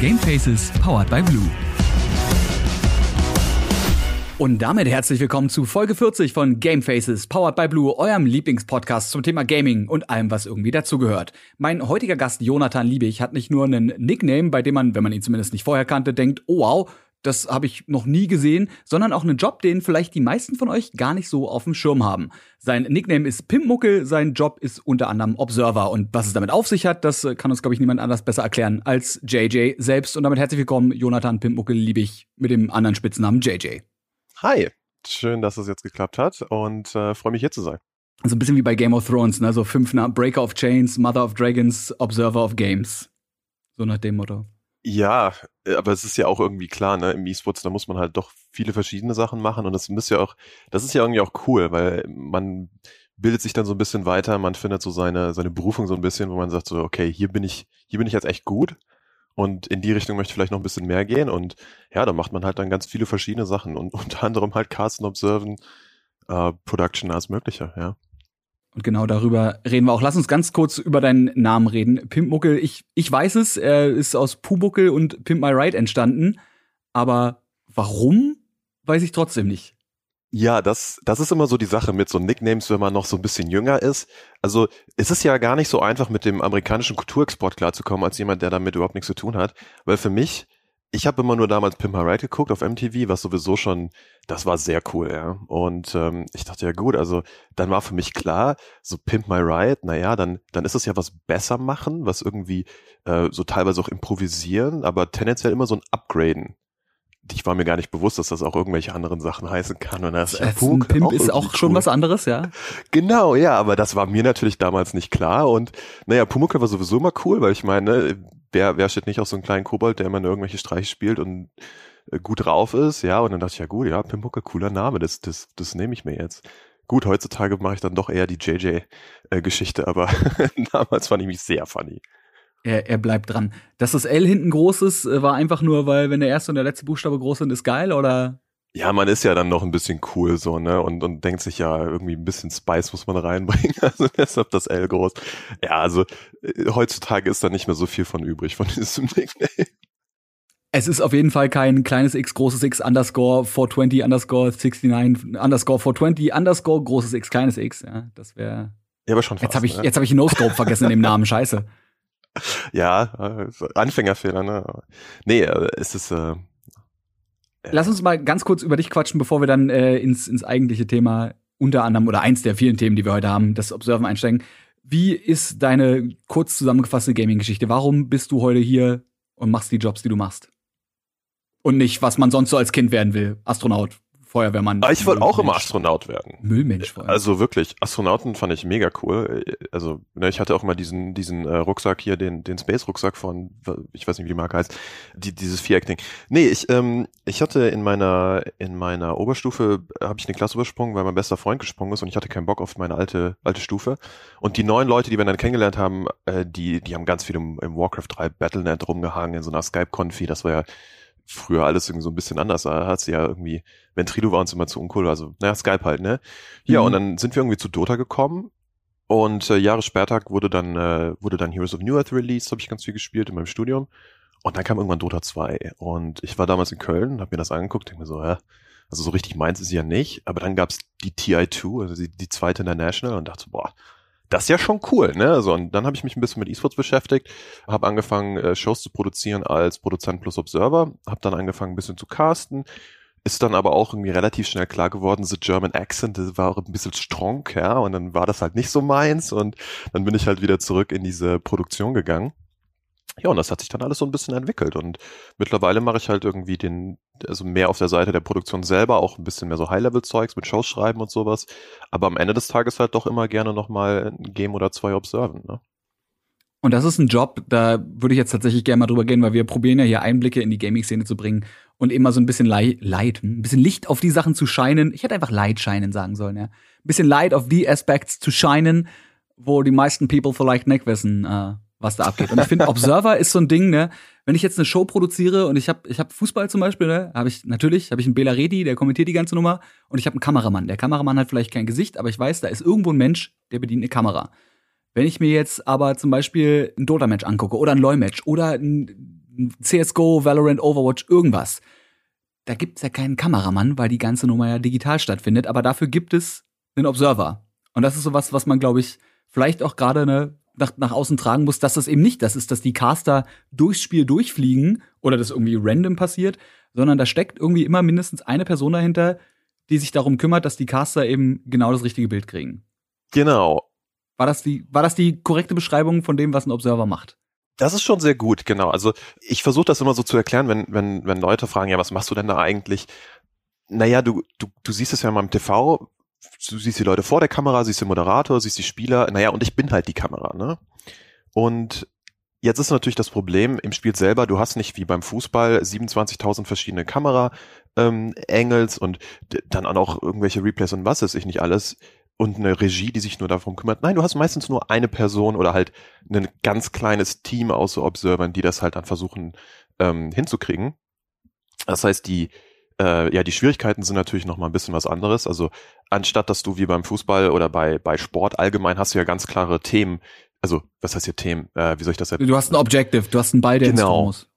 Gamefaces powered by Blue. Und damit herzlich willkommen zu Folge 40 von Gamefaces, powered by Blue, eurem Lieblingspodcast zum Thema Gaming und allem, was irgendwie dazugehört. Mein heutiger Gast Jonathan Liebig hat nicht nur einen Nickname, bei dem man, wenn man ihn zumindest nicht vorher kannte, denkt, oh wow, das habe ich noch nie gesehen, sondern auch einen Job, den vielleicht die meisten von euch gar nicht so auf dem Schirm haben. Sein Nickname ist Pimpmuckel, sein Job ist unter anderem Observer und was es damit auf sich hat, das kann uns glaube ich niemand anders besser erklären als JJ selbst und damit herzlich willkommen Jonathan Pimpmuckel Liebig mit dem anderen Spitznamen JJ. Hi, schön, dass es jetzt geklappt hat und äh, freue mich hier zu sein. Also ein bisschen wie bei Game of Thrones, ne? So fünf Namen, Breaker of Chains, Mother of Dragons, Observer of Games. So nach dem Motto. Ja, äh, aber es ist ja auch irgendwie klar, ne, im E-Sports, da muss man halt doch viele verschiedene Sachen machen und das muss ja auch, das ist ja irgendwie auch cool, weil man bildet sich dann so ein bisschen weiter, man findet so seine, seine Berufung so ein bisschen, wo man sagt so, okay, hier bin ich, hier bin ich jetzt echt gut und in die Richtung möchte ich vielleicht noch ein bisschen mehr gehen. Und ja, da macht man halt dann ganz viele verschiedene Sachen und unter anderem halt Casten, Observen, äh, Production als mögliche, ja. Und genau darüber reden wir auch. Lass uns ganz kurz über deinen Namen reden. Pimpmuckel, ich, ich weiß es, er ist aus Pumuckel und Pimp My Ride entstanden. Aber warum, weiß ich trotzdem nicht. Ja, das, das ist immer so die Sache mit so Nicknames, wenn man noch so ein bisschen jünger ist. Also es ist ja gar nicht so einfach, mit dem amerikanischen Kulturexport klarzukommen, als jemand, der damit überhaupt nichts zu tun hat. Weil für mich, ich habe immer nur damals Pimp My Ride geguckt auf MTV, was sowieso schon, das war sehr cool, ja. Und ähm, ich dachte, ja gut, also dann war für mich klar, so Pimp My Ride, naja, dann, dann ist es ja was besser machen, was irgendwie äh, so teilweise auch improvisieren, aber tendenziell immer so ein Upgraden ich war mir gar nicht bewusst, dass das auch irgendwelche anderen Sachen heißen kann. Und das ein Pimp auch ist auch cool. schon was anderes, ja. Genau, ja, aber das war mir natürlich damals nicht klar. Und naja, Pumuckl war sowieso immer cool, weil ich meine, wer, wer steht nicht auf so einen kleinen Kobold, der immer nur irgendwelche Streiche spielt und äh, gut drauf ist, ja. Und dann dachte ich, ja gut, ja, Pumuckl, cooler Name, das, das, das nehme ich mir jetzt. Gut, heutzutage mache ich dann doch eher die JJ-Geschichte, äh, aber damals fand ich mich sehr funny. Er, er bleibt dran. Dass das L hinten groß ist, äh, war einfach nur, weil wenn der erste und der letzte Buchstabe groß sind, ist geil, oder? Ja, man ist ja dann noch ein bisschen cool so, ne? Und, und denkt sich ja, irgendwie ein bisschen Spice muss man reinbringen. Also deshalb das L groß. Ja, also äh, heutzutage ist da nicht mehr so viel von übrig von diesem Nickname. Es ist auf jeden Fall kein kleines X, großes X, underscore 420, underscore 69, underscore 420, underscore großes X, kleines X. Ja, das wäre. Ja, aber schon fast, Jetzt habe ich, ne? jetzt hab ich No-Scope vergessen in dem Namen, scheiße ja, Anfängerfehler, ne? Nee, äh, es ist. Äh, Lass uns mal ganz kurz über dich quatschen, bevor wir dann äh, ins, ins eigentliche Thema unter anderem oder eins der vielen Themen, die wir heute haben, das Observen einsteigen. Wie ist deine kurz zusammengefasste Gaming-Geschichte? Warum bist du heute hier und machst die Jobs, die du machst? Und nicht, was man sonst so als Kind werden will. Astronaut, Feuerwehrmann. Ah, ich wollte auch immer Astronaut werden. Müllmensch vor allem. Also wirklich, Astronauten fand ich mega cool. Also ne, ich hatte auch mal diesen diesen äh, Rucksack hier, den den Space Rucksack von, ich weiß nicht wie die Marke heißt, die, dieses Viereck-Ding. Nee, ich ähm, ich hatte in meiner in meiner Oberstufe habe ich eine Klasse übersprungen, weil mein bester Freund gesprungen ist und ich hatte keinen Bock auf meine alte alte Stufe. Und die neuen Leute, die wir dann kennengelernt haben, äh, die die haben ganz viel im, im Warcraft 3 Battlenet rumgehangen in so einer Skype-Konfi. Das war ja früher alles irgendwie so ein bisschen anders. Da hat sie ja irgendwie, wenn Trilo war uns immer zu uncool, also naja, Skype halt, ne? Ja, mhm. und dann sind wir irgendwie zu Dota gekommen und äh, Jahre später wurde dann äh, wurde dann Heroes of New Earth released, habe ich ganz viel gespielt in meinem Studium. Und dann kam irgendwann Dota 2 und ich war damals in Köln, habe mir das angeguckt, denke mir so, ja, also so richtig meins ist sie ja nicht, aber dann gab's die TI2, also die, die zweite International und dachte so, boah, das ist ja schon cool, ne? So, und dann habe ich mich ein bisschen mit E-Sports beschäftigt, habe angefangen, äh, Shows zu produzieren als Produzent plus Observer, habe dann angefangen, ein bisschen zu casten, ist dann aber auch irgendwie relativ schnell klar geworden, the German Accent das war auch ein bisschen strong, ja, und dann war das halt nicht so meins und dann bin ich halt wieder zurück in diese Produktion gegangen. Ja, und das hat sich dann alles so ein bisschen entwickelt. Und mittlerweile mache ich halt irgendwie den, also mehr auf der Seite der Produktion selber, auch ein bisschen mehr so High-Level-Zeugs mit Shows schreiben und sowas. Aber am Ende des Tages halt doch immer gerne nochmal ein Game oder zwei observen, ne? Und das ist ein Job, da würde ich jetzt tatsächlich gerne mal drüber gehen, weil wir probieren ja hier Einblicke in die Gaming-Szene zu bringen und immer so ein bisschen Light, Light, ein bisschen Licht auf die Sachen zu scheinen. Ich hätte einfach Light scheinen sagen sollen, ja. Ein bisschen Light auf die Aspects zu scheinen, wo die meisten People vielleicht nicht wissen, äh, was da abgeht. Und ich finde, Observer ist so ein Ding, ne? Wenn ich jetzt eine Show produziere und ich habe ich hab Fußball zum Beispiel, ne, habe ich natürlich, habe ich einen Bela Redi, der kommentiert die ganze Nummer, und ich habe einen Kameramann. Der Kameramann hat vielleicht kein Gesicht, aber ich weiß, da ist irgendwo ein Mensch, der bedient eine Kamera. Wenn ich mir jetzt aber zum Beispiel ein Dota-Match angucke oder ein LoL-Match oder ein CSGO, Valorant, Overwatch, irgendwas. Da gibt's ja keinen Kameramann, weil die ganze Nummer ja digital stattfindet, aber dafür gibt es einen Observer. Und das ist sowas, was man, glaube ich, vielleicht auch gerade ne, nach, nach außen tragen muss, dass das eben nicht das ist, dass die Caster durchs Spiel durchfliegen oder das irgendwie random passiert, sondern da steckt irgendwie immer mindestens eine Person dahinter, die sich darum kümmert, dass die Caster eben genau das richtige Bild kriegen. Genau. War das die, war das die korrekte Beschreibung von dem, was ein Observer macht? Das ist schon sehr gut, genau. Also ich versuche das immer so zu erklären, wenn, wenn, wenn Leute fragen, ja, was machst du denn da eigentlich? Naja, du, du, du siehst es ja mal im TV, du siehst die Leute vor der Kamera, siehst den Moderator, siehst die Spieler, naja, und ich bin halt die Kamera, ne? Und jetzt ist natürlich das Problem im Spiel selber, du hast nicht wie beim Fußball 27.000 verschiedene Kamera-Angles ähm, und dann auch noch irgendwelche Replays und was weiß ich nicht alles und eine Regie, die sich nur darum kümmert. Nein, du hast meistens nur eine Person oder halt ein ganz kleines Team aus so Observern, die das halt dann versuchen ähm, hinzukriegen. Das heißt, die äh, ja, die Schwierigkeiten sind natürlich noch mal ein bisschen was anderes. Also anstatt dass du wie beim Fußball oder bei bei Sport allgemein hast du ja ganz klare Themen. Also was heißt hier Themen? Äh, wie soll ich das? Du hast ein Objective, du hast einen Ball, der genau. muss.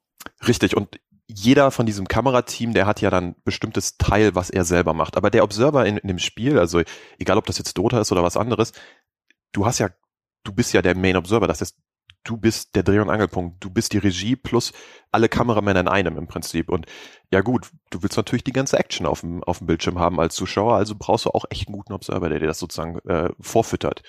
Richtig. Und jeder von diesem Kamerateam, der hat ja dann bestimmtes Teil, was er selber macht. Aber der Observer in, in dem Spiel, also egal ob das jetzt Dota ist oder was anderes, du hast ja, du bist ja der Main Observer. Das heißt, du bist der Dreh- und Angelpunkt. Du bist die Regie plus alle Kameramänner in einem im Prinzip. Und ja gut, du willst natürlich die ganze Action auf dem, auf dem Bildschirm haben als Zuschauer, also brauchst du auch echt einen guten Observer, der dir das sozusagen äh, vorfüttert.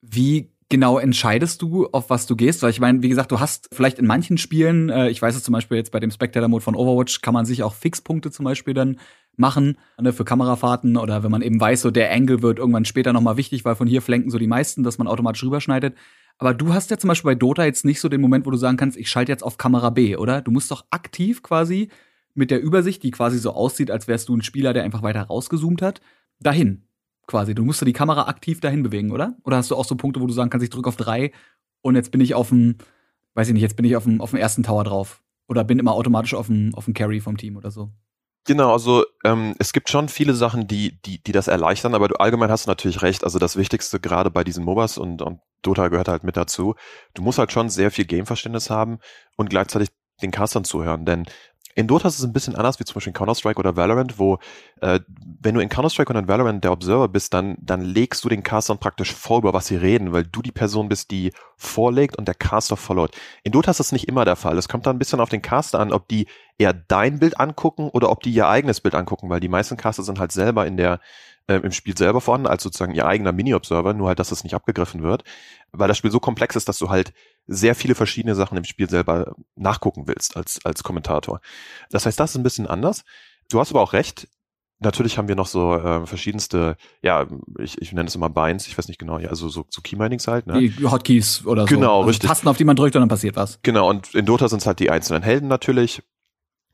Wie genau entscheidest du, auf was du gehst? Weil ich meine, wie gesagt, du hast vielleicht in manchen Spielen, äh, ich weiß es zum Beispiel jetzt bei dem Spectator-Mode von Overwatch, kann man sich auch Fixpunkte zum Beispiel dann machen, ne, für Kamerafahrten oder wenn man eben weiß, so der Angle wird irgendwann später nochmal wichtig, weil von hier flenken so die meisten, dass man automatisch rüberschneidet. Aber du hast ja zum Beispiel bei Dota jetzt nicht so den Moment, wo du sagen kannst, ich schalte jetzt auf Kamera B, oder? Du musst doch aktiv quasi mit der Übersicht, die quasi so aussieht, als wärst du ein Spieler, der einfach weiter rausgezoomt hat, dahin. Quasi. Du musst doch die Kamera aktiv dahin bewegen, oder? Oder hast du auch so Punkte, wo du sagen kannst, ich drücke auf drei und jetzt bin ich auf dem, weiß ich nicht, jetzt bin ich auf dem, auf dem ersten Tower drauf. Oder bin immer automatisch auf dem, auf dem Carry vom Team oder so. Genau, also ähm, es gibt schon viele Sachen, die, die, die das erleichtern, aber du allgemein hast du natürlich recht. Also das Wichtigste gerade bei diesen MOBAs und, und Dota gehört halt mit dazu. Du musst halt schon sehr viel Gameverständnis haben und gleichzeitig den Castern zuhören, denn in Dota ist es ein bisschen anders, wie zum Beispiel in Counter-Strike oder Valorant, wo äh, wenn du in Counter-Strike und in Valorant der Observer bist, dann, dann legst du den Castern praktisch vor, über was sie reden, weil du die Person bist, die vorlegt und der Caster followt. In Dota ist das nicht immer der Fall. Es kommt da ein bisschen auf den Caster an, ob die eher dein Bild angucken oder ob die ihr eigenes Bild angucken, weil die meisten Caster sind halt selber in der äh, im Spiel selber vorhanden, als sozusagen ihr eigener Mini-Observer, nur halt, dass es nicht abgegriffen wird, weil das Spiel so komplex ist, dass du halt sehr viele verschiedene Sachen im Spiel selber nachgucken willst als, als Kommentator. Das heißt, das ist ein bisschen anders. Du hast aber auch recht. Natürlich haben wir noch so äh, verschiedenste, ja, ich, ich nenne es immer Binds, ich weiß nicht genau, ja, also so, so Key-Minings halt. Ne? Die Hotkeys oder so. Genau, also richtig. Tasten, auf die man drückt und dann passiert was. Genau, und in Dota sind es halt die einzelnen Helden natürlich.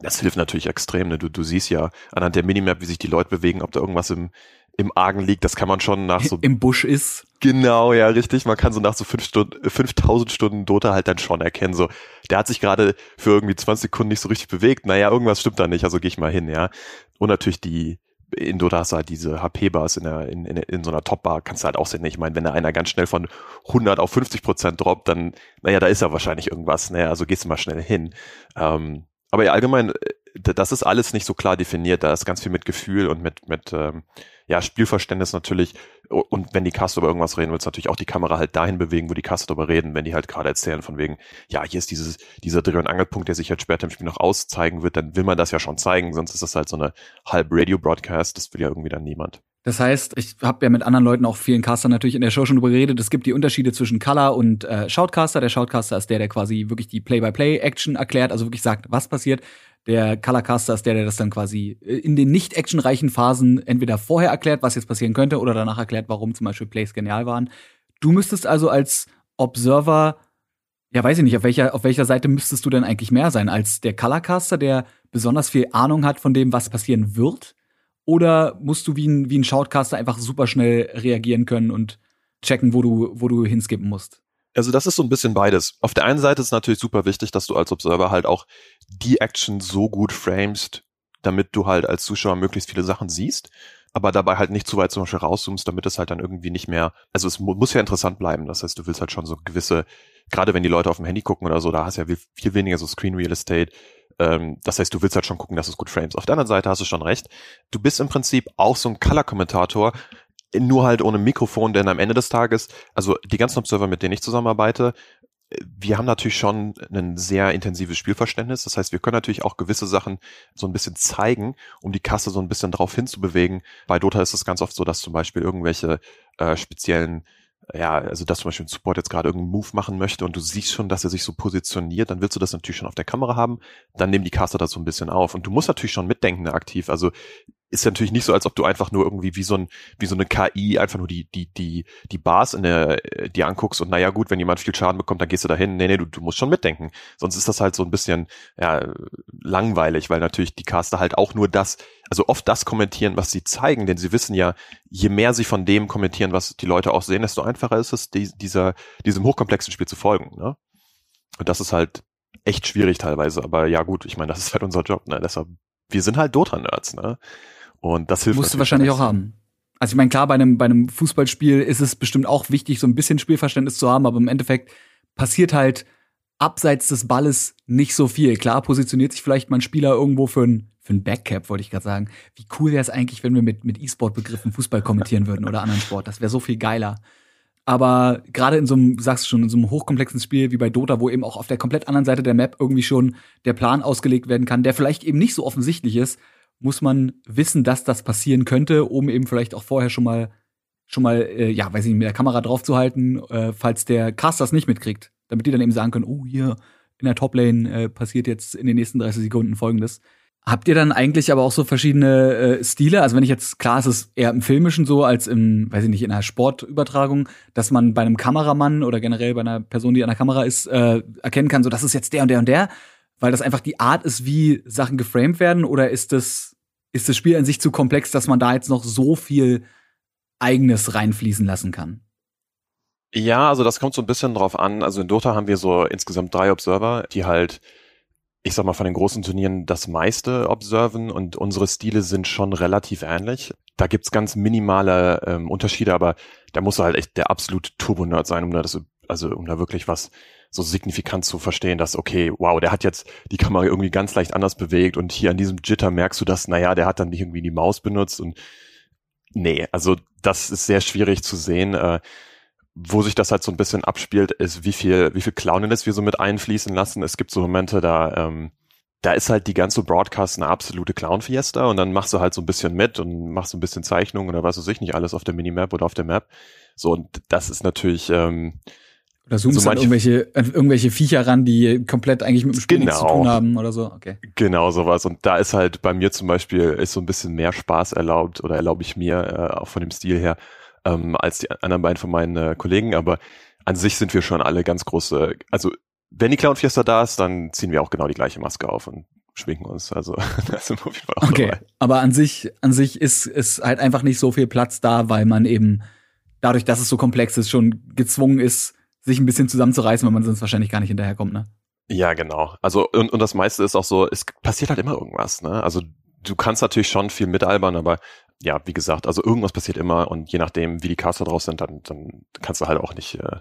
Das hilft natürlich extrem. Ne? Du, du siehst ja anhand der Minimap, wie sich die Leute bewegen, ob da irgendwas im, im Argen liegt, das kann man schon nach so. Im Busch ist. Genau, ja, richtig. Man kann so nach so fünf Stunden, 5000 Stunden Dota halt dann schon erkennen, so, der hat sich gerade für irgendwie 20 Sekunden nicht so richtig bewegt. Naja, irgendwas stimmt da nicht, also gehe ich mal hin, ja. Und natürlich die, in Dota hast du halt diese HP-Bars in, der, in, in, in so einer Top-Bar, kannst du halt auch sehen. Ich meine, wenn da einer ganz schnell von 100 auf 50 Prozent droppt, dann, naja, da ist ja wahrscheinlich irgendwas, naja, also gehst du mal schnell hin. Ähm, aber ja, allgemein, äh, das ist alles nicht so klar definiert. Da ist ganz viel mit Gefühl und mit, mit ähm, ja, Spielverständnis natürlich. Und wenn die Caster über irgendwas reden, willst natürlich auch die Kamera halt dahin bewegen, wo die Caster darüber reden, wenn die halt gerade erzählen von wegen, ja, hier ist dieses, dieser Dreh- und Angelpunkt, der sich halt später im Spiel noch auszeigen wird, dann will man das ja schon zeigen, sonst ist das halt so eine halb Radio-Broadcast, das will ja irgendwie dann niemand. Das heißt, ich habe ja mit anderen Leuten, auch vielen Castern natürlich in der Show schon drüber geredet, es gibt die Unterschiede zwischen Color und äh, Shoutcaster. Der Shoutcaster ist der, der quasi wirklich die Play-by-Play-Action erklärt, also wirklich sagt, was passiert. Der Colorcaster ist der, der das dann quasi äh, in den nicht actionreichen Phasen entweder vorher erklärt, was jetzt passieren könnte, oder danach erklärt, warum zum Beispiel Plays genial waren. Du müsstest also als Observer, ja, weiß ich nicht, auf welcher, auf welcher Seite müsstest du denn eigentlich mehr sein? Als der Colorcaster, der besonders viel Ahnung hat von dem, was passieren wird? Oder musst du wie ein, wie ein Shoutcaster einfach super schnell reagieren können und checken, wo du, wo du hinskippen musst? Also das ist so ein bisschen beides. Auf der einen Seite ist es natürlich super wichtig, dass du als Observer halt auch die Action so gut framest, damit du halt als Zuschauer möglichst viele Sachen siehst. aber dabei halt nicht zu weit zum Beispiel rauszoomst, damit es halt dann irgendwie nicht mehr, also es mu muss ja interessant bleiben. Das heißt, du willst halt schon so gewisse, gerade wenn die Leute auf dem Handy gucken oder so, da hast du ja viel weniger so Screen Real Estate. Ähm, das heißt, du willst halt schon gucken, dass es gut frames. Auf der anderen Seite hast du schon recht. Du bist im Prinzip auch so ein Color-Kommentator, nur halt ohne Mikrofon, denn am Ende des Tages, also die ganzen Observer, mit denen ich zusammenarbeite, wir haben natürlich schon ein sehr intensives Spielverständnis. Das heißt, wir können natürlich auch gewisse Sachen so ein bisschen zeigen, um die Kasse so ein bisschen darauf hinzubewegen. Bei Dota ist es ganz oft so, dass zum Beispiel irgendwelche äh, speziellen ja, also dass zum Beispiel ein Support jetzt gerade irgendeinen Move machen möchte und du siehst schon, dass er sich so positioniert, dann willst du das natürlich schon auf der Kamera haben, dann nehmen die Caster das so ein bisschen auf. Und du musst natürlich schon mitdenken aktiv. Also ist ja natürlich nicht so, als ob du einfach nur irgendwie wie so ein, wie so eine KI einfach nur die, die, die, die Bars in der, äh, die anguckst und naja gut, wenn jemand viel Schaden bekommt, dann gehst du dahin. Nee, nee, du, du musst schon mitdenken. Sonst ist das halt so ein bisschen, ja, langweilig, weil natürlich die Caster halt auch nur das, also oft das kommentieren, was sie zeigen, denn sie wissen ja, je mehr sie von dem kommentieren, was die Leute auch sehen, desto einfacher ist es, die, dieser, diesem hochkomplexen Spiel zu folgen, ne? Und das ist halt echt schwierig teilweise, aber ja gut, ich meine, das ist halt unser Job, ne? Deshalb, wir sind halt Dota-Nerds, ne? Und das hilft. Musst du wahrscheinlich auch haben. Also ich meine, klar, bei einem, bei einem Fußballspiel ist es bestimmt auch wichtig, so ein bisschen Spielverständnis zu haben, aber im Endeffekt passiert halt abseits des Balles nicht so viel. Klar positioniert sich vielleicht mal ein Spieler irgendwo für ein, für ein Backcap, wollte ich gerade sagen. Wie cool wäre es eigentlich, wenn wir mit, mit E-Sport-Begriffen Fußball kommentieren würden oder anderen Sport. Das wäre so viel geiler. Aber gerade in so einem, sagst du schon, in so einem hochkomplexen Spiel wie bei Dota, wo eben auch auf der komplett anderen Seite der Map irgendwie schon der Plan ausgelegt werden kann, der vielleicht eben nicht so offensichtlich ist, muss man wissen, dass das passieren könnte, um eben vielleicht auch vorher schon mal schon mal, äh, ja, weiß ich nicht, mit der Kamera drauf zu halten, äh, falls der Cast das nicht mitkriegt. Damit die dann eben sagen können, oh, hier in der Toplane äh, passiert jetzt in den nächsten 30 Sekunden folgendes. Habt ihr dann eigentlich aber auch so verschiedene äh, Stile? Also wenn ich jetzt, klar, es ist eher im Filmischen so als im, weiß ich nicht, in einer Sportübertragung, dass man bei einem Kameramann oder generell bei einer Person, die an der Kamera ist, äh, erkennen kann, so das ist jetzt der und der und der, weil das einfach die Art ist, wie Sachen geframed werden, oder ist das ist das Spiel an sich zu komplex, dass man da jetzt noch so viel eigenes reinfließen lassen kann? Ja, also das kommt so ein bisschen drauf an. Also in Dota haben wir so insgesamt drei Observer, die halt, ich sag mal, von den großen Turnieren das meiste observen und unsere Stile sind schon relativ ähnlich. Da gibt's ganz minimale ähm, Unterschiede, aber da muss halt echt der absolute Turbo-Nerd sein, um da das, also um da wirklich was so signifikant zu verstehen, dass, okay, wow, der hat jetzt die Kamera irgendwie ganz leicht anders bewegt und hier an diesem Jitter merkst du das, naja, der hat dann nicht irgendwie die Maus benutzt und nee, also das ist sehr schwierig zu sehen. Äh, wo sich das halt so ein bisschen abspielt, ist, wie viel, wie viel Clowniness wir so mit einfließen lassen. Es gibt so Momente, da, ähm, da ist halt die ganze Broadcast eine absolute Clown-Fiesta und dann machst du halt so ein bisschen mit und machst so ein bisschen Zeichnungen oder was weiß ich nicht alles auf der Minimap oder auf der Map. So, und das ist natürlich, ähm, oder zoomst so dann irgendwelche, irgendwelche Viecher ran, die komplett eigentlich mit dem Spiel genau. nichts zu tun haben oder so. Okay. Genau, sowas. Und da ist halt bei mir zum Beispiel ist so ein bisschen mehr Spaß erlaubt oder erlaube ich mir, äh, auch von dem Stil her, ähm, als die anderen beiden von meinen äh, Kollegen. Aber an sich sind wir schon alle ganz große, also wenn die Clown Fiesta da ist, dann ziehen wir auch genau die gleiche Maske auf und schminken uns. Also da sind wir auf jeden Fall auch Okay, dabei. aber an sich, an sich ist, ist halt einfach nicht so viel Platz da, weil man eben dadurch, dass es so komplex ist, schon gezwungen ist, sich ein bisschen zusammenzureißen, weil man sonst wahrscheinlich gar nicht hinterherkommt, ne? Ja, genau. Also, und, und das meiste ist auch so, es passiert halt immer irgendwas, ne? Also, du kannst natürlich schon viel mitalbern, aber ja, wie gesagt, also irgendwas passiert immer und je nachdem, wie die Caster draus sind, dann, dann kannst du halt auch nicht, äh,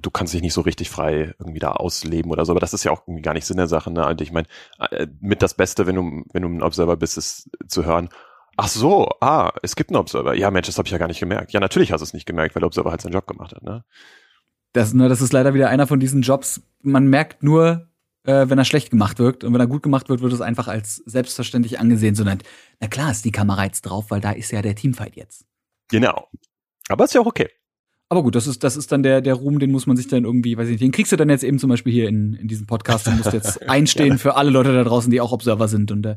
du kannst dich nicht so richtig frei irgendwie da ausleben oder so, aber das ist ja auch irgendwie gar nicht Sinn der Sache, ne? Und ich meine, äh, mit das Beste, wenn du, wenn du ein Observer bist, ist zu hören, ach so, ah, es gibt einen Observer. Ja, Mensch, das habe ich ja gar nicht gemerkt. Ja, natürlich hast du es nicht gemerkt, weil der Observer halt seinen Job gemacht hat, ne? Das, ne, das ist leider wieder einer von diesen Jobs. Man merkt nur, äh, wenn er schlecht gemacht wird. Und wenn er gut gemacht wird, wird es einfach als selbstverständlich angesehen. Sondern, na klar ist die Kamera jetzt drauf, weil da ist ja der Teamfight jetzt. Genau. Aber ist ja auch okay. Aber gut, das ist, das ist dann der, der Ruhm, den muss man sich dann irgendwie, weiß ich nicht, den kriegst du dann jetzt eben zum Beispiel hier in, in diesem Podcast und musst jetzt einstehen für alle Leute da draußen, die auch Observer sind und äh,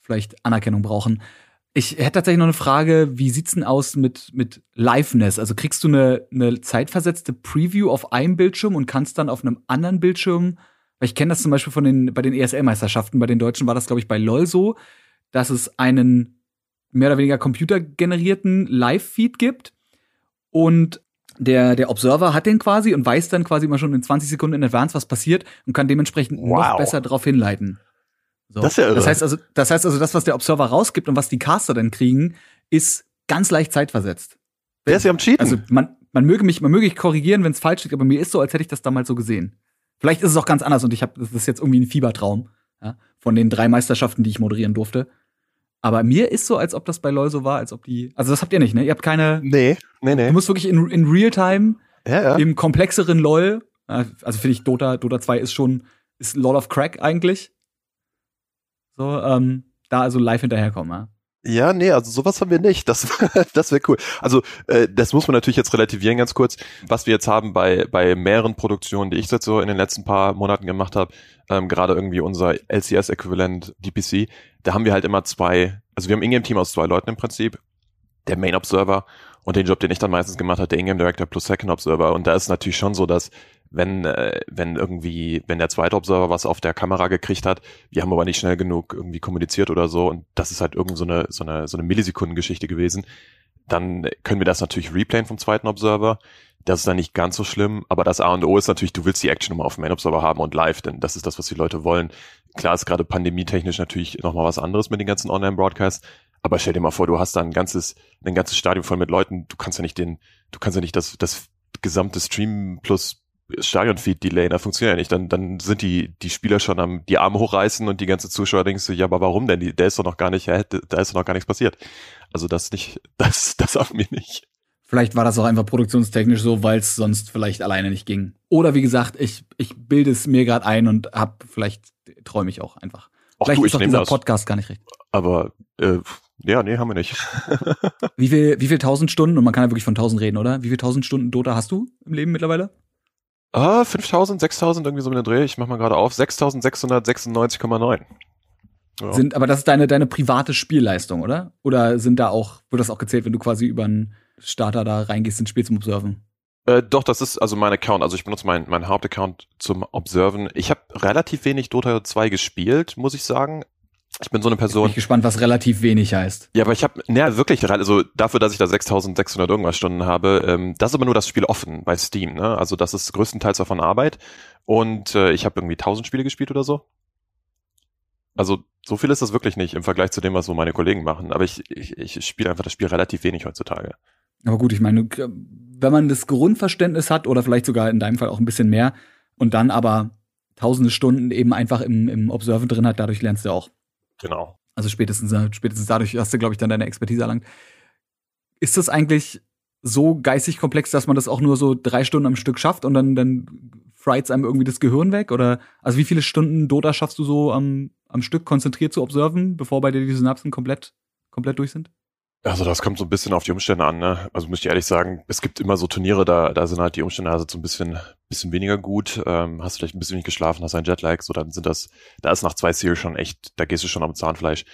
vielleicht Anerkennung brauchen. Ich hätte tatsächlich noch eine Frage, wie sieht's denn aus mit, mit Liveness? Also kriegst du eine, eine zeitversetzte Preview auf einem Bildschirm und kannst dann auf einem anderen Bildschirm, weil ich kenne das zum Beispiel von den, bei den ESL-Meisterschaften, bei den Deutschen war das, glaube ich, bei LOL so, dass es einen mehr oder weniger computergenerierten Live-Feed gibt und der, der Observer hat den quasi und weiß dann quasi immer schon in 20 Sekunden in Advance, was passiert und kann dementsprechend wow. noch besser darauf hinleiten. So. Das, ist ja irre. das heißt also, das heißt also, das, was der Observer rausgibt und was die Caster dann kriegen, ist ganz leicht zeitversetzt. Wer ist ja am Cheaten? Also man, man möge mich, man möge mich korrigieren, wenn es falsch ist, aber mir ist so, als hätte ich das damals so gesehen. Vielleicht ist es auch ganz anders und ich habe, das ist jetzt irgendwie ein Fiebertraum ja, von den drei Meisterschaften, die ich moderieren durfte. Aber mir ist so, als ob das bei LoL so war, als ob die. Also das habt ihr nicht, ne? Ihr habt keine. Nee, nee, nee. Du musst wirklich in, in Realtime, ja, ja. im komplexeren LoL. Also finde ich, Dota, Dota 2 ist schon, ist LoL of Crack eigentlich. So, ähm, da also live hinterherkommen, ja. Ja, nee, also sowas haben wir nicht. Das, das wäre cool. Also äh, das muss man natürlich jetzt relativieren ganz kurz. Was wir jetzt haben bei bei mehreren Produktionen, die ich jetzt so in den letzten paar Monaten gemacht habe, ähm, gerade irgendwie unser LCS-Äquivalent DPC, da haben wir halt immer zwei, also wir haben Ingame-Team aus zwei Leuten im Prinzip, der Main Observer und den Job, den ich dann meistens gemacht habe, der Ingame Director plus Second Observer. Und da ist natürlich schon so, dass wenn, äh, wenn irgendwie, wenn der zweite Observer was auf der Kamera gekriegt hat, wir haben aber nicht schnell genug irgendwie kommuniziert oder so und das ist halt irgend so eine, so eine, so eine Millisekundengeschichte gewesen, dann können wir das natürlich replayen vom zweiten Observer. Das ist dann nicht ganz so schlimm, aber das A und O ist natürlich, du willst die Action immer auf dem Main Observer haben und live, denn das ist das, was die Leute wollen. Klar ist gerade pandemietechnisch natürlich nochmal was anderes mit den ganzen Online-Broadcasts, aber stell dir mal vor, du hast da ein ganzes, ein ganzes Stadion voll mit Leuten, du kannst ja nicht den, du kannst ja nicht das, das gesamte Stream plus Stadion-Feed-Delay, da funktioniert ja nicht. Dann, dann sind die, die Spieler schon am, die Arme hochreißen und die ganze Zuschauer denken so, ja, aber warum denn? Die, der ist doch noch gar nicht, ja, da ist doch noch gar nichts passiert. Also das nicht, das, das auch mir nicht. Vielleicht war das auch einfach produktionstechnisch so, weil es sonst vielleicht alleine nicht ging. Oder wie gesagt, ich, ich bilde es mir gerade ein und hab, vielleicht träume ich auch einfach. Auch vielleicht du, ist doch dieser das. Podcast gar nicht recht. Aber äh, ja, nee, haben wir nicht. wie viel, wie viel tausend Stunden, und man kann ja wirklich von tausend reden, oder? Wie viel tausend Stunden Dota hast du im Leben mittlerweile? Ah, 5000, 6000, irgendwie so mit dem Dreh. Ich mach mal gerade auf. 6696,9. Ja. Sind, aber das ist deine, deine private Spielleistung, oder? Oder sind da auch, wird das auch gezählt, wenn du quasi über einen Starter da reingehst ins Spiel zum Observen? Äh, doch, das ist also mein Account. Also ich benutze meinen mein Hauptaccount zum Observen. Ich habe relativ wenig Dota 2 gespielt, muss ich sagen. Ich bin so eine Person. Bin ich gespannt, was relativ wenig heißt. Ja, aber ich habe, naja, wirklich, also dafür, dass ich da 6600 irgendwas Stunden habe, ähm, das ist aber nur das Spiel offen bei Steam, ne? Also das ist größtenteils davon Arbeit. Und äh, ich habe irgendwie 1000 Spiele gespielt oder so. Also so viel ist das wirklich nicht im Vergleich zu dem, was so meine Kollegen machen. Aber ich, ich, ich spiele einfach das Spiel relativ wenig heutzutage. Aber gut, ich meine, wenn man das Grundverständnis hat oder vielleicht sogar in deinem Fall auch ein bisschen mehr und dann aber tausende Stunden eben einfach im, im Observer drin hat, dadurch lernst du auch. Genau. Also spätestens, äh, spätestens dadurch hast du, glaube ich, dann deine Expertise erlangt. Ist das eigentlich so geistig komplex, dass man das auch nur so drei Stunden am Stück schafft und dann, dann frights einem irgendwie das Gehirn weg? Oder also wie viele Stunden Dota schaffst du so am, am Stück konzentriert zu observen, bevor bei dir die Synapsen komplett, komplett durch sind? Also das kommt so ein bisschen auf die Umstände an, ne? Also muss ich ehrlich sagen, es gibt immer so Turniere, da, da sind halt die Umstände also so ein bisschen, bisschen weniger gut. Ähm, hast vielleicht ein bisschen wenig geschlafen, hast ein Jetlag, so dann sind das, da ist nach zwei Series schon echt, da gehst du schon am Zahnfleisch.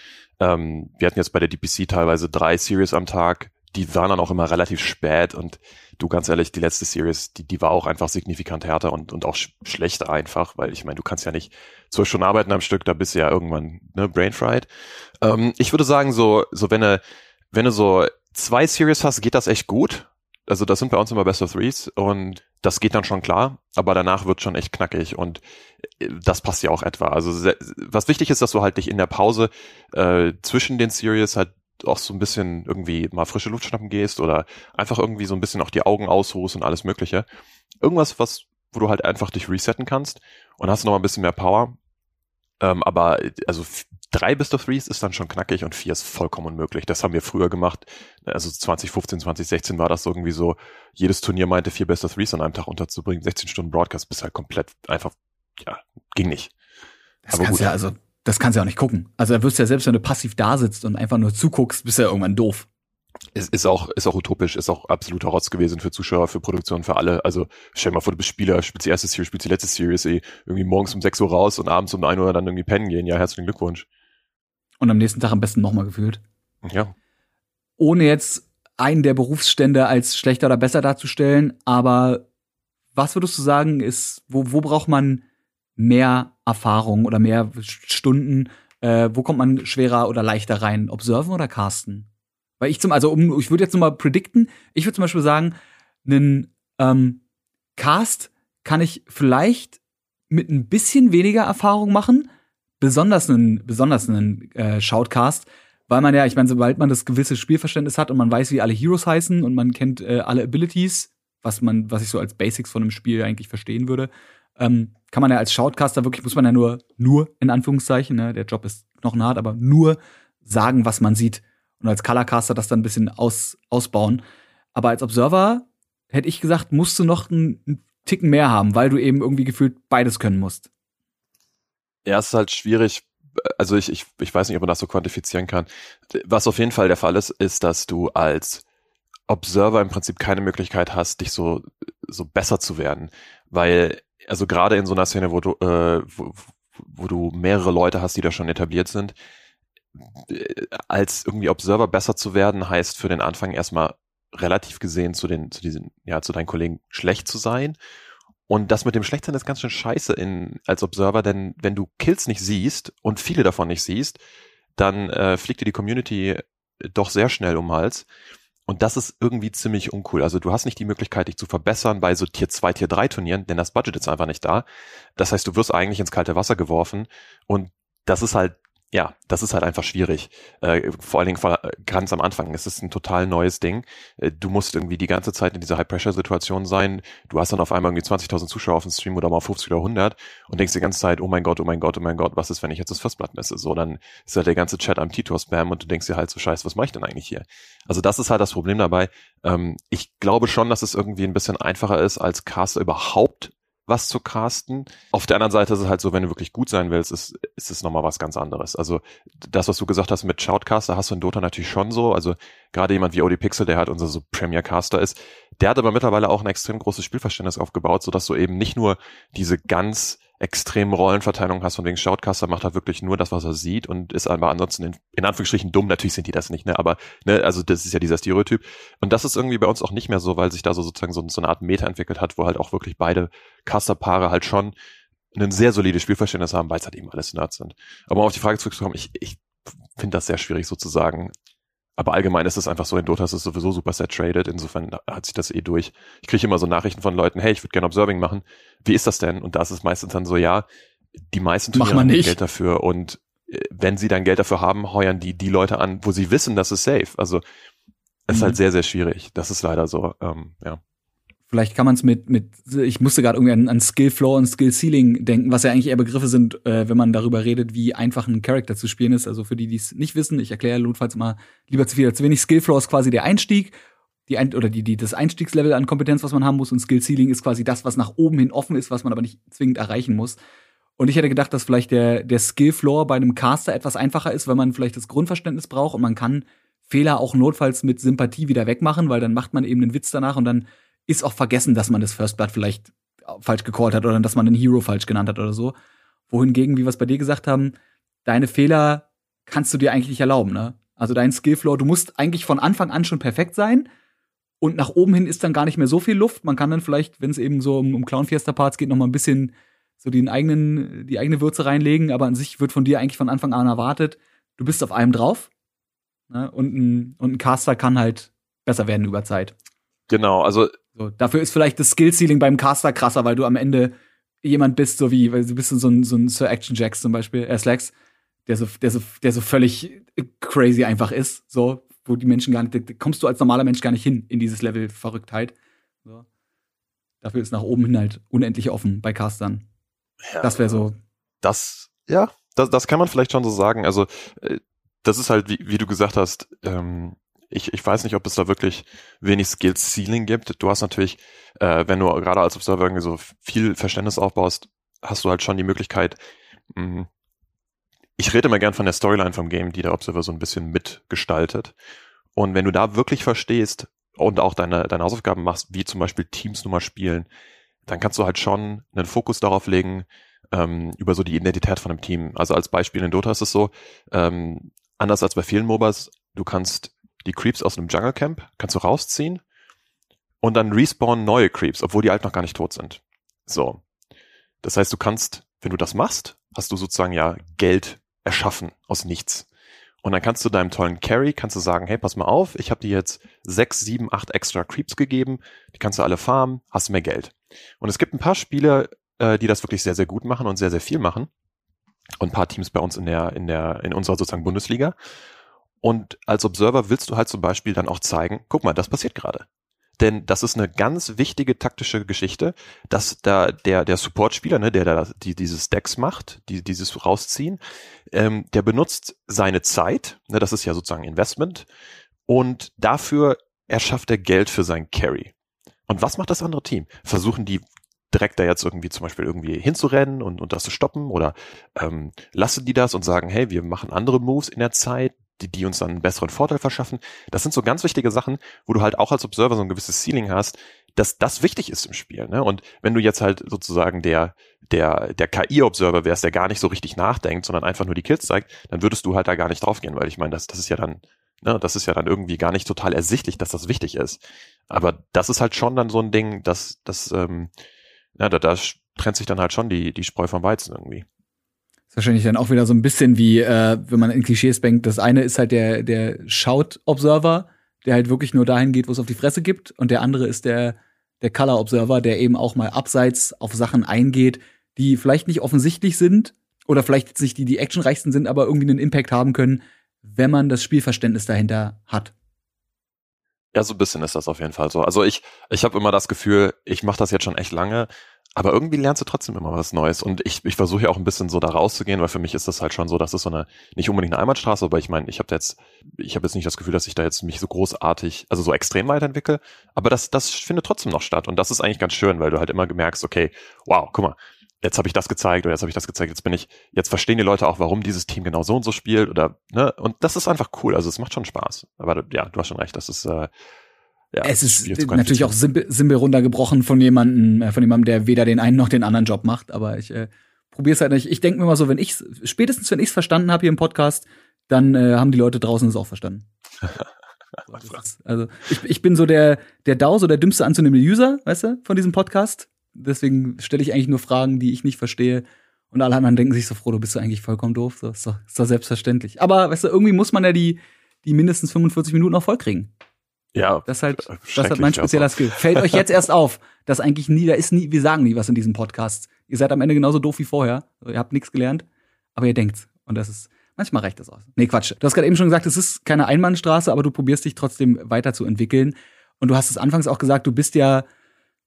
Ähm, wir hatten jetzt bei der DPC teilweise drei Series am Tag, die waren dann auch immer relativ spät und du ganz ehrlich, die letzte Series, die, die war auch einfach signifikant härter und, und auch sch schlechter einfach, weil ich meine, du kannst ja nicht zwölf Stunden arbeiten am Stück, da bist du ja irgendwann ne, brainfried. Ähm, ich würde sagen, so, so wenn du wenn du so zwei Series hast, geht das echt gut. Also das sind bei uns immer Best of Threes und das geht dann schon klar, aber danach wird schon echt knackig und äh, das passt ja auch etwa. Also was wichtig ist, dass du halt dich in der Pause äh, zwischen den Series halt auch so ein bisschen irgendwie mal frische Luft schnappen gehst oder einfach irgendwie so ein bisschen auch die Augen ausruhst und alles mögliche. Irgendwas, was, wo du halt einfach dich resetten kannst und hast noch mal ein bisschen mehr Power. Ähm, aber also drei Best of Threes ist dann schon knackig und vier ist vollkommen unmöglich. Das haben wir früher gemacht. Also 2015, 2016 war das irgendwie so, jedes Turnier meinte vier Best of Threes an einem Tag unterzubringen. 16 Stunden Broadcast bis halt komplett einfach, ja, ging nicht. Das Aber kannst gut. ja, also, das kannst du ja auch nicht gucken. Also da wirst du ja selbst, wenn du passiv da sitzt und einfach nur zuguckst, bist du ja irgendwann doof. Es ist auch, ist auch utopisch, ist auch absoluter Rotz gewesen für Zuschauer, für Produktion, für alle. Also stell dir mal vor, du bist Spieler, spielst die erste Series, spielst die letzte Series, ey, irgendwie morgens um 6 Uhr raus und abends um 1 Uhr dann irgendwie pennen gehen. Ja, herzlichen Glückwunsch. Und am nächsten Tag am besten nochmal gefühlt. Ja. Ohne jetzt einen der Berufsstände als schlechter oder besser darzustellen, aber was würdest du sagen, ist, wo, wo braucht man mehr Erfahrung oder mehr Stunden? Äh, wo kommt man schwerer oder leichter rein? Observen oder casten? Weil ich zum, also um, ich würde jetzt nochmal predikten, ich würde zum Beispiel sagen, einen ähm, Cast kann ich vielleicht mit ein bisschen weniger Erfahrung machen, besonders einen, besonders einen äh, Shoutcast, weil man ja, ich meine, sobald man das gewisse Spielverständnis hat und man weiß, wie alle Heroes heißen und man kennt äh, alle Abilities, was man, was ich so als Basics von einem Spiel eigentlich verstehen würde, ähm, kann man ja als Shoutcaster wirklich, muss man ja nur, nur in Anführungszeichen, ne, der Job ist knochenhart, aber nur sagen, was man sieht. Und als Colorcaster das dann ein bisschen aus, ausbauen. Aber als Observer hätte ich gesagt, musst du noch einen, einen Ticken mehr haben, weil du eben irgendwie gefühlt beides können musst. Ja, es ist halt schwierig. Also ich, ich, ich weiß nicht, ob man das so quantifizieren kann. Was auf jeden Fall der Fall ist, ist, dass du als Observer im Prinzip keine Möglichkeit hast, dich so, so besser zu werden. Weil, also gerade in so einer Szene, wo du, äh, wo, wo du mehrere Leute hast, die da schon etabliert sind, als irgendwie Observer besser zu werden, heißt für den Anfang erstmal relativ gesehen zu den, zu diesen, ja, zu deinen Kollegen schlecht zu sein. Und das mit dem Schlechtsein ist ganz schön scheiße in, als Observer, denn wenn du Kills nicht siehst und viele davon nicht siehst, dann äh, fliegt dir die Community doch sehr schnell um den Hals. Und das ist irgendwie ziemlich uncool. Also du hast nicht die Möglichkeit, dich zu verbessern bei so Tier 2, Tier 3 Turnieren, denn das Budget ist einfach nicht da. Das heißt, du wirst eigentlich ins kalte Wasser geworfen und das ist halt ja, das ist halt einfach schwierig. Äh, vor allen Dingen ganz am Anfang. Es ist ein total neues Ding. Äh, du musst irgendwie die ganze Zeit in dieser High-Pressure-Situation sein. Du hast dann auf einmal irgendwie 20.000 Zuschauer auf dem Stream oder mal 50 oder 100 und denkst die ganze Zeit, oh mein Gott, oh mein Gott, oh mein Gott, was ist, wenn ich jetzt das Firstblatt messe? So, dann ist halt der ganze Chat am Titor-Spam und du denkst dir halt so, scheiße, was mache ich denn eigentlich hier? Also das ist halt das Problem dabei. Ähm, ich glaube schon, dass es irgendwie ein bisschen einfacher ist, als Caster überhaupt was zu casten. Auf der anderen Seite ist es halt so, wenn du wirklich gut sein willst, ist, ist es nochmal was ganz anderes. Also das, was du gesagt hast mit Shoutcaster, hast du in Dota natürlich schon so. Also gerade jemand wie Odie Pixel, der halt unser so Premier Caster ist, der hat aber mittlerweile auch ein extrem großes Spielverständnis aufgebaut, sodass du eben nicht nur diese ganz extremen Rollenverteilung hast, von wegen Shoutcaster macht er wirklich nur das, was er sieht und ist aber ansonsten in, in Anführungsstrichen dumm. Natürlich sind die das nicht, ne? Aber ne, also das ist ja dieser Stereotyp. Und das ist irgendwie bei uns auch nicht mehr so, weil sich da so sozusagen so, so eine Art Meta entwickelt hat, wo halt auch wirklich beide Casterpaare halt schon ein sehr solides Spielverständnis haben, weil es halt eben alles Nerds sind. Aber um auf die Frage zurückzukommen, ich, ich finde das sehr schwierig sozusagen aber allgemein ist es einfach so, in Dota ist es sowieso super saturated, insofern hat sich das eh durch. Ich kriege immer so Nachrichten von Leuten, hey, ich würde gerne Observing machen. Wie ist das denn? Und da ist es meistens dann so, ja, die meisten Turniere haben Geld dafür und äh, wenn sie dann Geld dafür haben, heuern die die Leute an, wo sie wissen, dass es safe. Also es ist halt mhm. sehr, sehr schwierig. Das ist leider so, ähm, ja. Vielleicht kann man es mit, mit, ich musste gerade irgendwie an, an Skill Floor und Skill Ceiling denken, was ja eigentlich eher Begriffe sind, äh, wenn man darüber redet, wie einfach ein Charakter zu spielen ist. Also für die, die es nicht wissen, ich erkläre notfalls mal lieber zu viel als zu wenig. Skill Floor ist quasi der Einstieg, die ein, oder die, die, das Einstiegslevel an Kompetenz, was man haben muss, und Skill Ceiling ist quasi das, was nach oben hin offen ist, was man aber nicht zwingend erreichen muss. Und ich hätte gedacht, dass vielleicht der, der Skill Floor bei einem Caster etwas einfacher ist, weil man vielleicht das Grundverständnis braucht und man kann Fehler auch notfalls mit Sympathie wieder wegmachen, weil dann macht man eben einen Witz danach und dann ist auch vergessen, dass man das First Blood vielleicht falsch gecallt hat oder dass man den Hero falsch genannt hat oder so. Wohingegen, wie wir es bei dir gesagt haben, deine Fehler kannst du dir eigentlich nicht erlauben, ne? Also dein Skillfloor, du musst eigentlich von Anfang an schon perfekt sein. Und nach oben hin ist dann gar nicht mehr so viel Luft. Man kann dann vielleicht, wenn es eben so um, um Clown Fiesta Parts geht, noch mal ein bisschen so den eigenen, die eigene Würze reinlegen. Aber an sich wird von dir eigentlich von Anfang an erwartet, du bist auf einem drauf. Ne? Und, ein, und ein Caster kann halt besser werden über Zeit. Genau, also so, dafür ist vielleicht das Skill-Ceiling beim Caster krasser, weil du am Ende jemand bist, so wie, weil du bist so ein, so ein Sir Action Jax zum Beispiel, äh, Slacks, der so, der so, der so völlig crazy einfach ist, so, wo die Menschen gar nicht, da kommst du als normaler Mensch gar nicht hin in dieses Level Verrücktheit. So. Dafür ist nach oben hin halt unendlich offen bei Castern. Ja, das wäre so. Das, ja, das, das kann man vielleicht schon so sagen. Also, äh, das ist halt, wie, wie du gesagt hast, ähm, ich, ich weiß nicht, ob es da wirklich wenig Skill Ceiling gibt. Du hast natürlich, äh, wenn du gerade als Observer irgendwie so viel Verständnis aufbaust, hast du halt schon die Möglichkeit, mh, mm, ich rede immer gern von der Storyline vom Game, die der Observer so ein bisschen mitgestaltet. Und wenn du da wirklich verstehst und auch deine, deine Hausaufgaben machst, wie zum Beispiel Teams Nummer spielen, dann kannst du halt schon einen Fokus darauf legen, ähm, über so die Identität von einem Team. Also als Beispiel in Dota ist es so, ähm, anders als bei vielen MOBAs, du kannst die Creeps aus einem Jungle Camp, kannst du rausziehen und dann respawnen neue Creeps, obwohl die halt noch gar nicht tot sind. So. Das heißt, du kannst, wenn du das machst, hast du sozusagen ja Geld erschaffen aus nichts. Und dann kannst du deinem tollen Carry, kannst du sagen, hey, pass mal auf, ich habe dir jetzt sechs, sieben, acht extra Creeps gegeben, die kannst du alle farmen, hast mehr Geld. Und es gibt ein paar Spiele, äh, die das wirklich sehr, sehr gut machen und sehr, sehr viel machen. Und ein paar Teams bei uns in der, in der, in unserer sozusagen Bundesliga. Und als Observer willst du halt zum Beispiel dann auch zeigen, guck mal, das passiert gerade. Denn das ist eine ganz wichtige taktische Geschichte, dass da der, der Support-Spieler, ne, der da die, dieses Decks macht, die, dieses rausziehen, ähm, der benutzt seine Zeit, ne, das ist ja sozusagen Investment, und dafür erschafft er Geld für sein Carry. Und was macht das andere Team? Versuchen die direkt da jetzt irgendwie zum Beispiel irgendwie hinzurennen und, und das zu stoppen oder ähm, lassen die das und sagen, hey, wir machen andere Moves in der Zeit, die, die uns dann einen besseren Vorteil verschaffen. Das sind so ganz wichtige Sachen, wo du halt auch als Observer so ein gewisses Ceiling hast, dass das wichtig ist im Spiel. Ne? Und wenn du jetzt halt sozusagen der, der, der KI-Observer wärst, der gar nicht so richtig nachdenkt, sondern einfach nur die Kills zeigt, dann würdest du halt da gar nicht draufgehen, weil ich meine, das, das ist ja dann, ne, das ist ja dann irgendwie gar nicht total ersichtlich, dass das wichtig ist. Aber das ist halt schon dann so ein Ding, dass, dass ähm, ja, da, da trennt sich dann halt schon die, die Spreu vom Weizen irgendwie. Ist wahrscheinlich dann auch wieder so ein bisschen wie, äh, wenn man in Klischees denkt, das eine ist halt der, der Shout-Observer, der halt wirklich nur dahin geht, wo es auf die Fresse gibt, und der andere ist der, der Color-Observer, der eben auch mal abseits auf Sachen eingeht, die vielleicht nicht offensichtlich sind oder vielleicht jetzt nicht die, die actionreichsten sind, aber irgendwie einen Impact haben können, wenn man das Spielverständnis dahinter hat. Ja, so ein bisschen ist das auf jeden Fall so. Also ich, ich habe immer das Gefühl, ich mache das jetzt schon echt lange, aber irgendwie lernst du trotzdem immer was Neues. Und ich, ich versuche ja auch ein bisschen so da rauszugehen, weil für mich ist das halt schon so, dass es so eine, nicht unbedingt eine Einbahnstraße, aber ich meine, ich habe jetzt, ich habe jetzt nicht das Gefühl, dass ich da jetzt mich so großartig, also so extrem weiterentwickle, aber das, das findet trotzdem noch statt. Und das ist eigentlich ganz schön, weil du halt immer gemerkst, okay, wow, guck mal, jetzt habe ich das gezeigt oder jetzt habe ich das gezeigt, jetzt bin ich, jetzt verstehen die Leute auch, warum dieses Team genau so und so spielt oder, ne, und das ist einfach cool, also es macht schon Spaß. Aber ja, du hast schon recht, das ist, äh, ja, es ist natürlich auch simpel, simpel runtergebrochen von jemandem, äh, von jemandem, der weder den einen noch den anderen Job macht. Aber ich äh, probiere es halt nicht. Ich denke mir mal so, wenn ich spätestens wenn ich es verstanden habe hier im Podcast, dann äh, haben die Leute draußen es auch verstanden. also ich, ich bin so der der DAO, so der dümmste anzunehmende User, weißt du, von diesem Podcast. Deswegen stelle ich eigentlich nur Fragen, die ich nicht verstehe. Und alle anderen denken sich so, froh, du bist du eigentlich vollkommen doof. So, ist doch, ist doch selbstverständlich. Aber weißt du, irgendwie muss man ja die, die mindestens 45 Minuten auch vollkriegen. Ja. Das ist halt, das ist halt mein spezieller Skill. Fällt euch jetzt erst auf, dass eigentlich nie, da ist nie, wir sagen nie was in diesem Podcast. Ihr seid am Ende genauso doof wie vorher. Ihr habt nichts gelernt, aber ihr denkt's. Und das ist, manchmal reicht das aus. Nee, Quatsch. Du hast gerade eben schon gesagt, es ist keine Einbahnstraße, aber du probierst dich trotzdem weiterzuentwickeln. Und du hast es anfangs auch gesagt, du bist ja,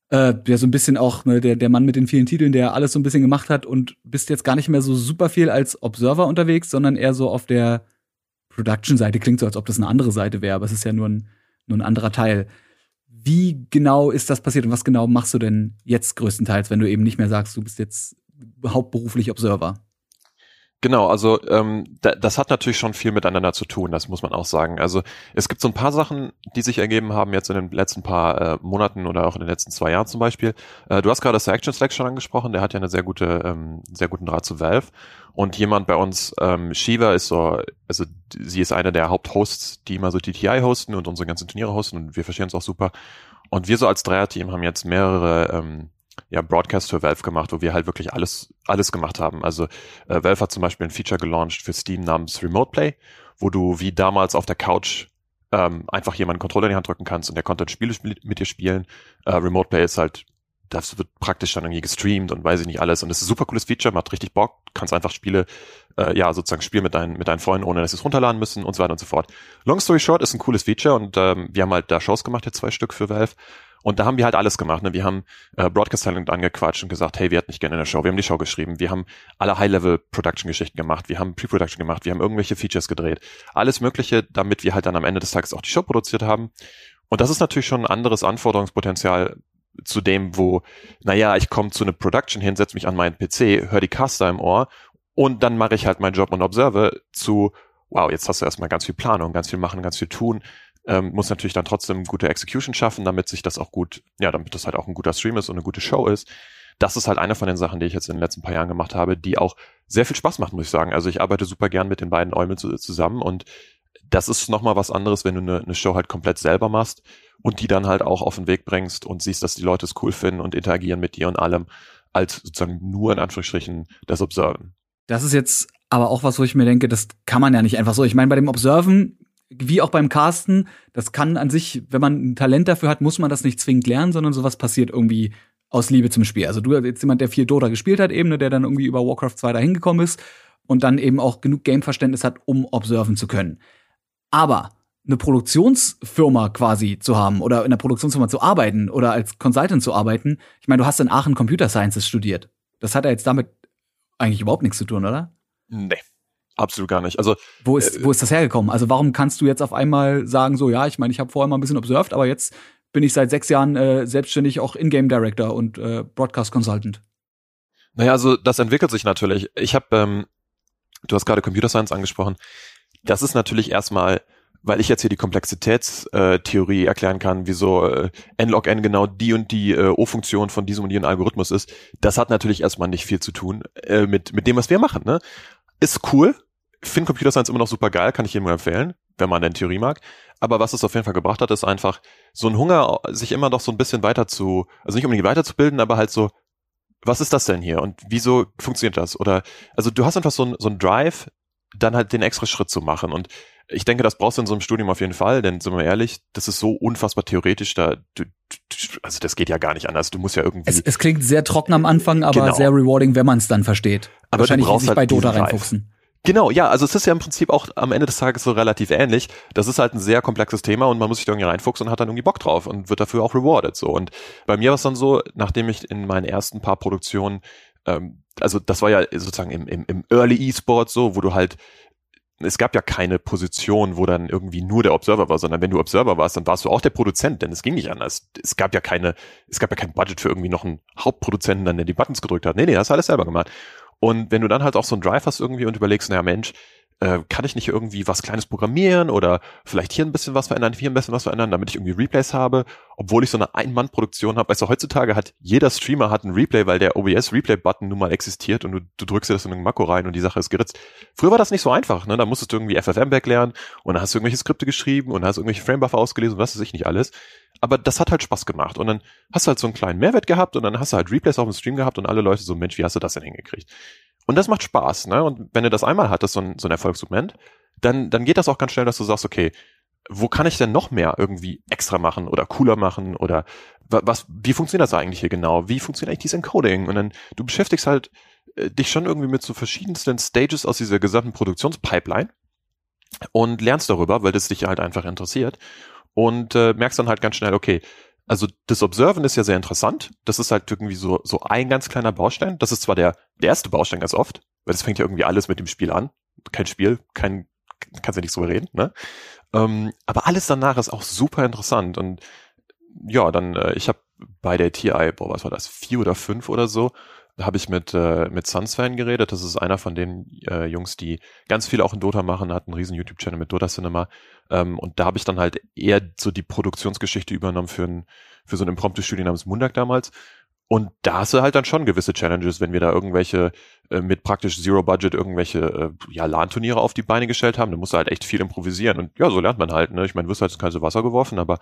äh, ja so ein bisschen auch ne, der, der Mann mit den vielen Titeln, der alles so ein bisschen gemacht hat und bist jetzt gar nicht mehr so super viel als Observer unterwegs, sondern eher so auf der Production-Seite. Klingt so, als ob das eine andere Seite wäre, aber es ist ja nur ein nur ein anderer Teil. Wie genau ist das passiert und was genau machst du denn jetzt größtenteils, wenn du eben nicht mehr sagst, du bist jetzt hauptberuflich Observer? Genau, also ähm, da, das hat natürlich schon viel miteinander zu tun, das muss man auch sagen. Also es gibt so ein paar Sachen, die sich ergeben haben jetzt in den letzten paar äh, Monaten oder auch in den letzten zwei Jahren zum Beispiel. Äh, du hast gerade das Action Slack schon angesprochen, der hat ja eine sehr gute, ähm, sehr guten Draht zu Valve. Und jemand bei uns, ähm, Shiva ist so, also sie ist eine der Haupthosts, die immer so TTI hosten und unsere ganzen Turniere hosten und wir verstehen uns auch super. Und wir so als Dreierteam haben jetzt mehrere ähm, ja, Broadcast für Valve gemacht, wo wir halt wirklich alles, alles gemacht haben. Also äh, Valve hat zum Beispiel ein Feature gelauncht für Steam namens Remote Play, wo du wie damals auf der Couch ähm, einfach jemanden Controller in die Hand drücken kannst und der konnte ein Spiel mit dir spielen. Äh, Remote Play ist halt, das wird praktisch dann irgendwie gestreamt und weiß ich nicht alles. Und es ist ein super cooles Feature, macht richtig Bock, kannst einfach Spiele, äh, ja, sozusagen spielen mit deinen, mit deinen Freunden, ohne dass sie es runterladen müssen und so weiter und so fort. Long story short ist ein cooles Feature und ähm, wir haben halt da Shows gemacht, jetzt zwei Stück für Valve und da haben wir halt alles gemacht. Ne? Wir haben äh, Broadcast Talent angequatscht und gesagt, hey, wir hätten nicht gerne in der Show. Wir haben die Show geschrieben. Wir haben alle High-Level-Production-Geschichten gemacht. Wir haben Pre-Production gemacht. Wir haben irgendwelche Features gedreht. Alles Mögliche, damit wir halt dann am Ende des Tages auch die Show produziert haben. Und das ist natürlich schon ein anderes Anforderungspotenzial zu dem, wo, naja, ich komme zu einer Production hin, setze mich an meinen PC, höre die Caster im Ohr und dann mache ich halt meinen Job und observe zu, wow, jetzt hast du erstmal ganz viel Planung, ganz viel machen, ganz viel tun ähm, muss natürlich dann trotzdem gute Execution schaffen, damit sich das auch gut, ja, damit das halt auch ein guter Stream ist und eine gute Show ist. Das ist halt eine von den Sachen, die ich jetzt in den letzten paar Jahren gemacht habe, die auch sehr viel Spaß macht, muss ich sagen. Also ich arbeite super gern mit den beiden Eulen zusammen und das ist nochmal was anderes, wenn du eine, eine Show halt komplett selber machst und die dann halt auch auf den Weg bringst und siehst, dass die Leute es cool finden und interagieren mit dir und allem, als sozusagen nur in Anführungsstrichen das Observen. Das ist jetzt aber auch was, wo ich mir denke, das kann man ja nicht einfach so. Ich meine, bei dem Observen wie auch beim Casten, das kann an sich, wenn man ein Talent dafür hat, muss man das nicht zwingend lernen, sondern sowas passiert irgendwie aus Liebe zum Spiel. Also du jetzt jemand, der viel Dota gespielt hat, eben, ne, der dann irgendwie über Warcraft 2 da hingekommen ist und dann eben auch genug Game-Verständnis hat, um observen zu können. Aber eine Produktionsfirma quasi zu haben oder in einer Produktionsfirma zu arbeiten oder als Consultant zu arbeiten. Ich meine, du hast in Aachen Computer Sciences studiert. Das hat ja jetzt damit eigentlich überhaupt nichts zu tun, oder? Nee. Absolut gar nicht. Also wo ist, äh, wo ist das hergekommen? Also warum kannst du jetzt auf einmal sagen, so ja, ich meine, ich habe vorher mal ein bisschen observed, aber jetzt bin ich seit sechs Jahren äh, selbstständig auch In-Game Director und äh, Broadcast Consultant. Naja, also das entwickelt sich natürlich. Ich habe, ähm, du hast gerade Computer Science angesprochen. Das ist natürlich erstmal weil ich jetzt hier die Komplexitätstheorie äh, erklären kann, wieso äh, n-log n genau die und die äh, O-Funktion von diesem und jenem Algorithmus ist, das hat natürlich erstmal nicht viel zu tun äh, mit, mit dem, was wir machen. Ne? Ist cool, finde Computer Science immer noch super geil, kann ich jedem empfehlen, wenn man denn Theorie mag. Aber was es auf jeden Fall gebracht hat, ist einfach so ein Hunger, sich immer noch so ein bisschen weiter zu, also nicht unbedingt weiterzubilden, aber halt so, was ist das denn hier und wieso funktioniert das? Oder, also du hast einfach so ein, so ein Drive, dann halt den extra Schritt zu machen und ich denke, das brauchst du in so einem Studium auf jeden Fall, denn sind wir ehrlich, das ist so unfassbar theoretisch, da, du, also das geht ja gar nicht anders. Du musst ja irgendwie. Es, es klingt sehr trocken am Anfang, aber genau. sehr rewarding, wenn man es dann versteht. Aber Wahrscheinlich du brauchst sich halt bei Dota reinfuchsen. Genau, ja, also es ist ja im Prinzip auch am Ende des Tages so relativ ähnlich. Das ist halt ein sehr komplexes Thema und man muss sich da irgendwie reinfuchsen und hat dann irgendwie Bock drauf und wird dafür auch rewarded. So. Und bei mir war es dann so, nachdem ich in meinen ersten paar Produktionen, ähm, also das war ja sozusagen im, im, im Early E-Sport so, wo du halt es gab ja keine Position, wo dann irgendwie nur der Observer war, sondern wenn du Observer warst, dann warst du auch der Produzent, denn es ging nicht anders. Es gab ja keine, es gab ja kein Budget für irgendwie noch einen Hauptproduzenten, dann der die Buttons gedrückt hat. Nee, nee, hast alles selber gemacht. Und wenn du dann halt auch so einen Drive hast irgendwie und überlegst, naja Mensch, äh, kann ich nicht irgendwie was Kleines programmieren oder vielleicht hier ein bisschen was verändern, hier ein bisschen was verändern, damit ich irgendwie Replays habe, obwohl ich so eine Ein-Mann-Produktion habe. Weißt du, heutzutage hat jeder Streamer hat einen Replay, weil der OBS-Replay-Button nun mal existiert und du, du drückst dir das in einen Makro rein und die Sache ist geritzt. Früher war das nicht so einfach, ne? Da musstest du irgendwie FFmpeg lernen und dann hast du irgendwelche Skripte geschrieben und hast irgendwelche Framebuffer ausgelesen und was weiß ich nicht alles. Aber das hat halt Spaß gemacht und dann hast du halt so einen kleinen Mehrwert gehabt und dann hast du halt Replays auf dem Stream gehabt und alle Leute so, Mensch, wie hast du das denn hingekriegt? Und das macht Spaß, ne? Und wenn du das einmal hattest, so ein, so ein Erfolgsmoment, dann, dann geht das auch ganz schnell, dass du sagst, okay, wo kann ich denn noch mehr irgendwie extra machen oder cooler machen oder was, wie funktioniert das eigentlich hier genau? Wie funktioniert eigentlich dieses Encoding? Und dann, du beschäftigst halt äh, dich schon irgendwie mit so verschiedensten Stages aus dieser gesamten Produktionspipeline und lernst darüber, weil das dich halt einfach interessiert und äh, merkst dann halt ganz schnell, okay, also das Observen ist ja sehr interessant. Das ist halt irgendwie so, so ein ganz kleiner Baustein. Das ist zwar der, der erste Baustein ganz oft, weil das fängt ja irgendwie alles mit dem Spiel an. Kein Spiel, kein, kannst ja nicht so reden, ne? Ähm, aber alles danach ist auch super interessant. Und ja, dann, äh, ich habe bei der TI, boah, was war das, vier oder fünf oder so, habe ich mit, äh, mit Sunsfan geredet. Das ist einer von den äh, Jungs, die ganz viel auch in Dota machen, hat einen riesen YouTube-Channel mit Dota Cinema. Ähm, und da habe ich dann halt eher so die Produktionsgeschichte übernommen für, ein, für so ein Impromptu-Studio namens Mundak damals. Und da hast du halt dann schon gewisse Challenges, wenn wir da irgendwelche äh, mit praktisch Zero Budget irgendwelche äh, ja, LAN-Turniere auf die Beine gestellt haben, dann musst du halt echt viel improvisieren. Und ja, so lernt man halt. Ne? Ich meine, wirst halt ins kalte Wasser geworfen, aber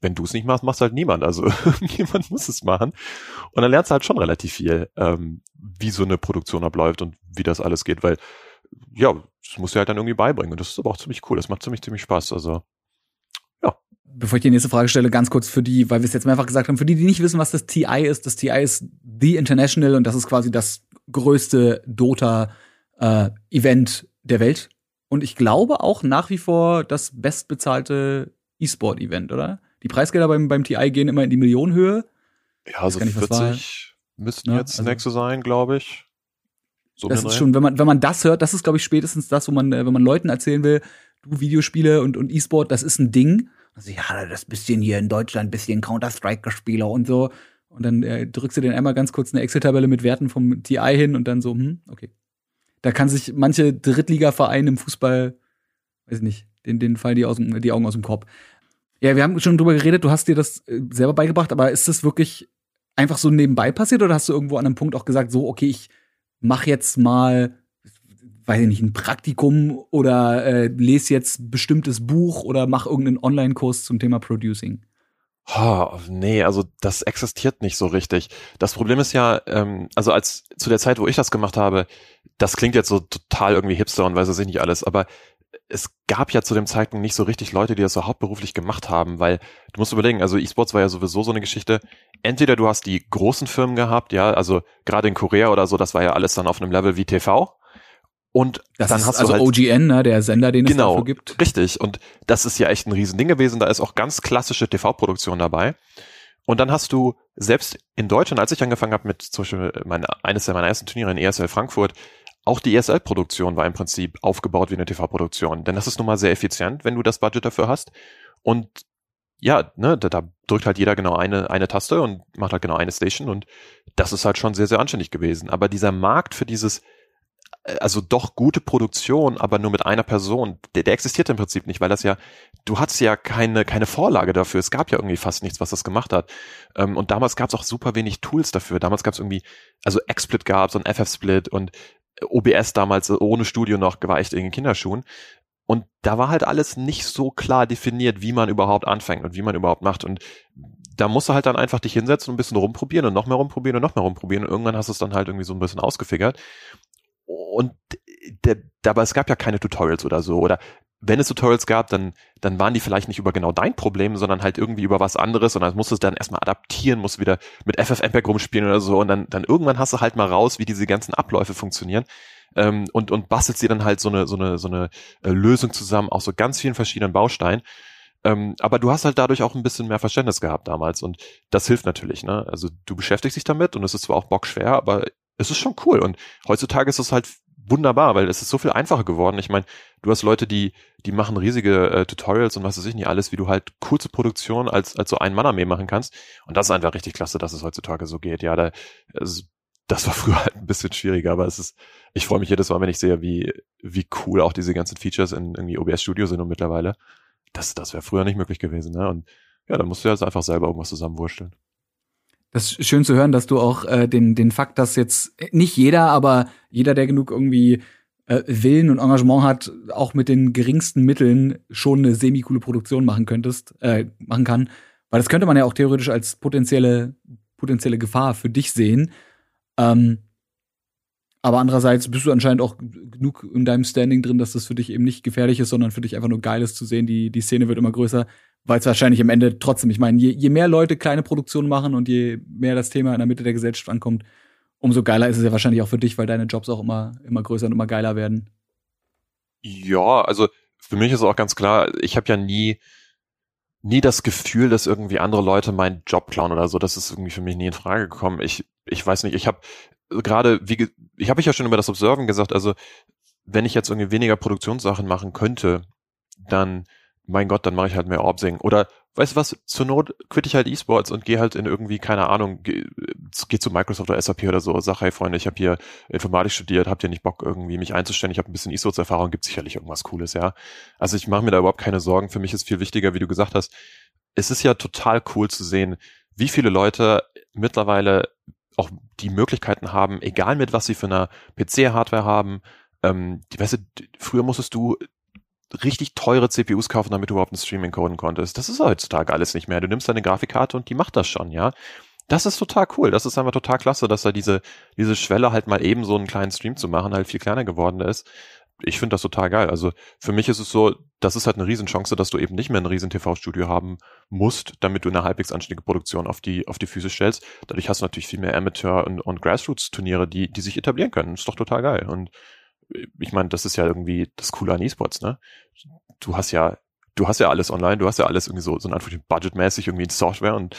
wenn du es nicht machst, machst halt niemand. Also irgendjemand muss es machen. Und dann lernst du halt schon relativ viel, ähm, wie so eine Produktion abläuft und wie das alles geht, weil ja, das musst du halt dann irgendwie beibringen. Und das ist aber auch ziemlich cool. Das macht ziemlich, ziemlich Spaß. Also, ja. Bevor ich die nächste Frage stelle, ganz kurz für die, weil wir es jetzt mehrfach gesagt haben, für die, die nicht wissen, was das TI ist, das TI ist The International und das ist quasi das größte Dota-Event äh, der Welt. Und ich glaube auch nach wie vor das bestbezahlte E-Sport-Event, oder? Die Preisgelder beim, beim TI gehen immer in die Millionenhöhe. Ja, also nicht, 40 müssten ja, jetzt also, nächste sein, glaube ich. So das ist schon, wenn man, wenn man das hört, das ist, glaube ich, spätestens das, wo man, äh, wenn man Leuten erzählen will, du Videospiele und, und E-Sport, das ist ein Ding. Also ja, das bisschen hier in Deutschland, bisschen Counter-Strike-Spieler und so. Und dann äh, drückst du den einmal ganz kurz eine Excel-Tabelle mit Werten vom TI hin und dann so, hm, okay. Da kann sich manche Drittliga-Vereine im Fußball, weiß ich nicht, den, den fallen die, aus dem, die Augen aus dem Kopf. Ja, wir haben schon drüber geredet, du hast dir das äh, selber beigebracht, aber ist das wirklich einfach so nebenbei passiert oder hast du irgendwo an einem Punkt auch gesagt, so, okay, ich mach jetzt mal, weiß ich nicht, ein Praktikum oder äh, lese jetzt bestimmtes Buch oder mach irgendeinen Online-Kurs zum Thema Producing? Oh, nee, also das existiert nicht so richtig. Das Problem ist ja, ähm, also als zu der Zeit, wo ich das gemacht habe, das klingt jetzt so total irgendwie hipster und weiß es nicht alles, aber es gab ja zu dem Zeitpunkt nicht so richtig Leute, die das so hauptberuflich gemacht haben, weil du musst überlegen, also E-Sports war ja sowieso so eine Geschichte. Entweder du hast die großen Firmen gehabt, ja, also gerade in Korea oder so, das war ja alles dann auf einem Level wie TV. Und das dann hast also du halt, OGN, ne, der Sender, den genau, es dafür gibt. Richtig. Und das ist ja echt ein Riesending gewesen. Da ist auch ganz klassische TV-Produktion dabei. Und dann hast du selbst in Deutschland, als ich angefangen habe mit zum Beispiel meine, eines meiner ersten Turniere in ESL Frankfurt, auch die ESL-Produktion war im Prinzip aufgebaut wie eine TV-Produktion. Denn das ist nun mal sehr effizient, wenn du das Budget dafür hast. Und ja, ne, da, da drückt halt jeder genau eine, eine Taste und macht halt genau eine Station und das ist halt schon sehr, sehr anständig gewesen. Aber dieser Markt für dieses, äh, also doch gute Produktion, aber nur mit einer Person, der, der existiert im Prinzip nicht, weil das ja, du hattest ja keine, keine Vorlage dafür. Es gab ja irgendwie fast nichts, was das gemacht hat. Ähm, und damals gab es auch super wenig Tools dafür. Damals gab es irgendwie, also XSplit gab es und FF-Split und OBS damals ohne Studio noch, war echt in den Kinderschuhen. Und da war halt alles nicht so klar definiert, wie man überhaupt anfängt und wie man überhaupt macht. Und da musst du halt dann einfach dich hinsetzen und ein bisschen rumprobieren und noch mehr rumprobieren und noch mehr rumprobieren. Und irgendwann hast du es dann halt irgendwie so ein bisschen ausgefigert. Und der, aber es gab ja keine Tutorials oder so. Oder wenn es Tutorials gab, dann, dann waren die vielleicht nicht über genau dein Problem, sondern halt irgendwie über was anderes und dann musst du es dann erstmal adaptieren, musst wieder mit FFmpeg rumspielen oder so und dann, dann irgendwann hast du halt mal raus, wie diese ganzen Abläufe funktionieren ähm, und, und bastelst dir dann halt so eine, so eine, so eine äh, Lösung zusammen aus so ganz vielen verschiedenen Bausteinen. Ähm, aber du hast halt dadurch auch ein bisschen mehr Verständnis gehabt damals und das hilft natürlich, ne? Also du beschäftigst dich damit und es ist zwar auch bockschwer, aber es ist schon cool und heutzutage ist es halt wunderbar, weil es ist so viel einfacher geworden. Ich meine, du hast Leute, die, die machen riesige äh, Tutorials und was weiß ich nicht alles, wie du halt kurze Produktion als, als so ein Mann-Armee machen kannst. Und das ist einfach richtig klasse, dass es heutzutage so geht. Ja, da, also, das war früher halt ein bisschen schwieriger, aber es ist, ich freue mich jedes Mal, wenn ich sehe, wie, wie cool auch diese ganzen Features in irgendwie OBS Studio sind und mittlerweile. Das, das wäre früher nicht möglich gewesen, ne? Und ja, da musst du jetzt einfach selber irgendwas zusammenwursteln. Das ist schön zu hören, dass du auch äh, den, den Fakt, dass jetzt nicht jeder, aber jeder, der genug irgendwie äh, Willen und Engagement hat, auch mit den geringsten Mitteln schon eine semi-coole Produktion machen könntest, äh, machen kann. Weil das könnte man ja auch theoretisch als potenzielle, potenzielle Gefahr für dich sehen. Ähm, aber andererseits bist du anscheinend auch genug in deinem Standing drin, dass das für dich eben nicht gefährlich ist, sondern für dich einfach nur geil ist zu sehen. Die, die Szene wird immer größer, weil es wahrscheinlich am Ende trotzdem, ich meine, je, je mehr Leute kleine Produktionen machen und je mehr das Thema in der Mitte der Gesellschaft ankommt, umso geiler ist es ja wahrscheinlich auch für dich, weil deine Jobs auch immer, immer größer und immer geiler werden. Ja, also für mich ist auch ganz klar, ich habe ja nie, nie das Gefühl, dass irgendwie andere Leute meinen Job klauen oder so. Das ist irgendwie für mich nie in Frage gekommen. Ich, ich weiß nicht, ich habe gerade, wie ich habe ich ja schon über das Observen gesagt, also wenn ich jetzt irgendwie weniger Produktionssachen machen könnte, dann mein Gott, dann mache ich halt mehr Orbsing. Oder weißt du was, zur Not quitte ich halt E-Sports und gehe halt in irgendwie, keine Ahnung, gehe geh zu Microsoft oder SAP oder so, sag, hey Freunde, ich habe hier Informatik studiert, habt ihr nicht Bock irgendwie mich einzustellen, ich habe ein bisschen E-Sports-Erfahrung, gibt sicherlich irgendwas Cooles, ja. Also ich mache mir da überhaupt keine Sorgen, für mich ist viel wichtiger, wie du gesagt hast, es ist ja total cool zu sehen, wie viele Leute mittlerweile auch die Möglichkeiten haben, egal mit was sie für eine PC-Hardware haben, ähm, die, weißt du, früher musstest du richtig teure CPUs kaufen, damit du überhaupt ein Streaming coden konntest. Das ist heutzutage alles nicht mehr. Du nimmst deine Grafikkarte und die macht das schon, ja. Das ist total cool. Das ist einfach total klasse, dass da diese, diese Schwelle halt mal eben so einen kleinen Stream zu machen halt viel kleiner geworden ist. Ich finde das total geil. Also für mich ist es so, das ist halt eine Riesenchance, dass du eben nicht mehr ein riesen TV-Studio haben musst, damit du eine halbwegs anständige Produktion auf die, auf die Füße stellst. Dadurch hast du natürlich viel mehr Amateur- und, und Grassroots-Turniere, die, die sich etablieren können. ist doch total geil. Und ich meine, das ist ja irgendwie das Coole an E-Sports, ne? Du hast ja, du hast ja alles online, du hast ja alles irgendwie so, so ein Anführungsstrichen budgetmäßig irgendwie in Software und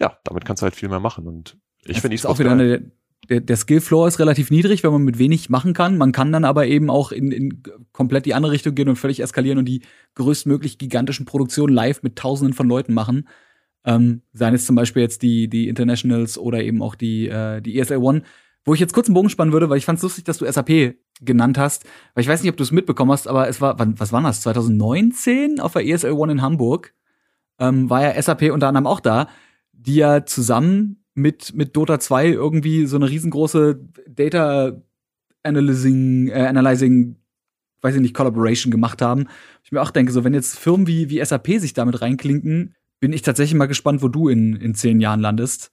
ja, damit kannst du halt viel mehr machen und ich finde E-Sports auch wieder geil. eine, der, der Skillfloor ist relativ niedrig, wenn man mit wenig machen kann. Man kann dann aber eben auch in, in komplett die andere Richtung gehen und völlig eskalieren und die größtmöglich gigantischen Produktionen live mit Tausenden von Leuten machen. Ähm, seien es zum Beispiel jetzt die, die Internationals oder eben auch die, äh, die ESL One, wo ich jetzt kurz einen Bogen spannen würde, weil ich fand es lustig, dass du SAP genannt hast. Weil ich weiß nicht, ob du es mitbekommen hast, aber es war, wann, was war das? 2019 auf der ESL One in Hamburg ähm, war ja SAP unter anderem auch da, die ja zusammen mit, mit Dota 2 irgendwie so eine riesengroße Data Analyzing, äh, Analyzing, weiß ich nicht, Collaboration gemacht haben. Ich mir auch denke, so wenn jetzt Firmen wie, wie SAP sich damit reinklinken, bin ich tatsächlich mal gespannt, wo du in, in zehn Jahren landest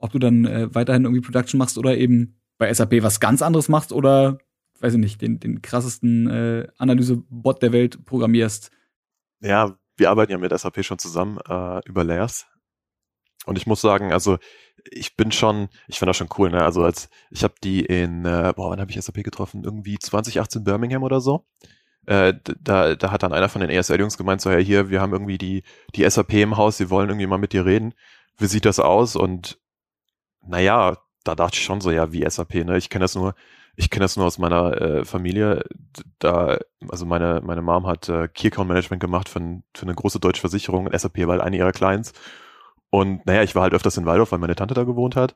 ob du dann äh, weiterhin irgendwie Production machst oder eben bei SAP was ganz anderes machst oder, weiß ich nicht, den, den krassesten äh, Analyse-Bot der Welt programmierst. Ja, wir arbeiten ja mit SAP schon zusammen äh, über Layers. Und ich muss sagen, also ich bin schon, ich finde das schon cool, ne? Also als ich habe die in, äh, boah, wann habe ich SAP getroffen? Irgendwie 2018 Birmingham oder so. Äh, da, da hat dann einer von den ESL-Jungs gemeint, so, ja, hier, wir haben irgendwie die, die SAP im Haus, sie wollen irgendwie mal mit dir reden. Wie sieht das aus? Und naja, da dachte ich schon so, ja, wie SAP, ne? Ich kenne das nur, ich kenne das nur aus meiner äh, Familie. Da, also meine, meine Mom hat äh, Key Account Management gemacht für, ein, für eine große deutsche Versicherung. SAP war halt eine ihrer Clients. Und naja, ich war halt öfters in Waldorf, weil meine Tante da gewohnt hat.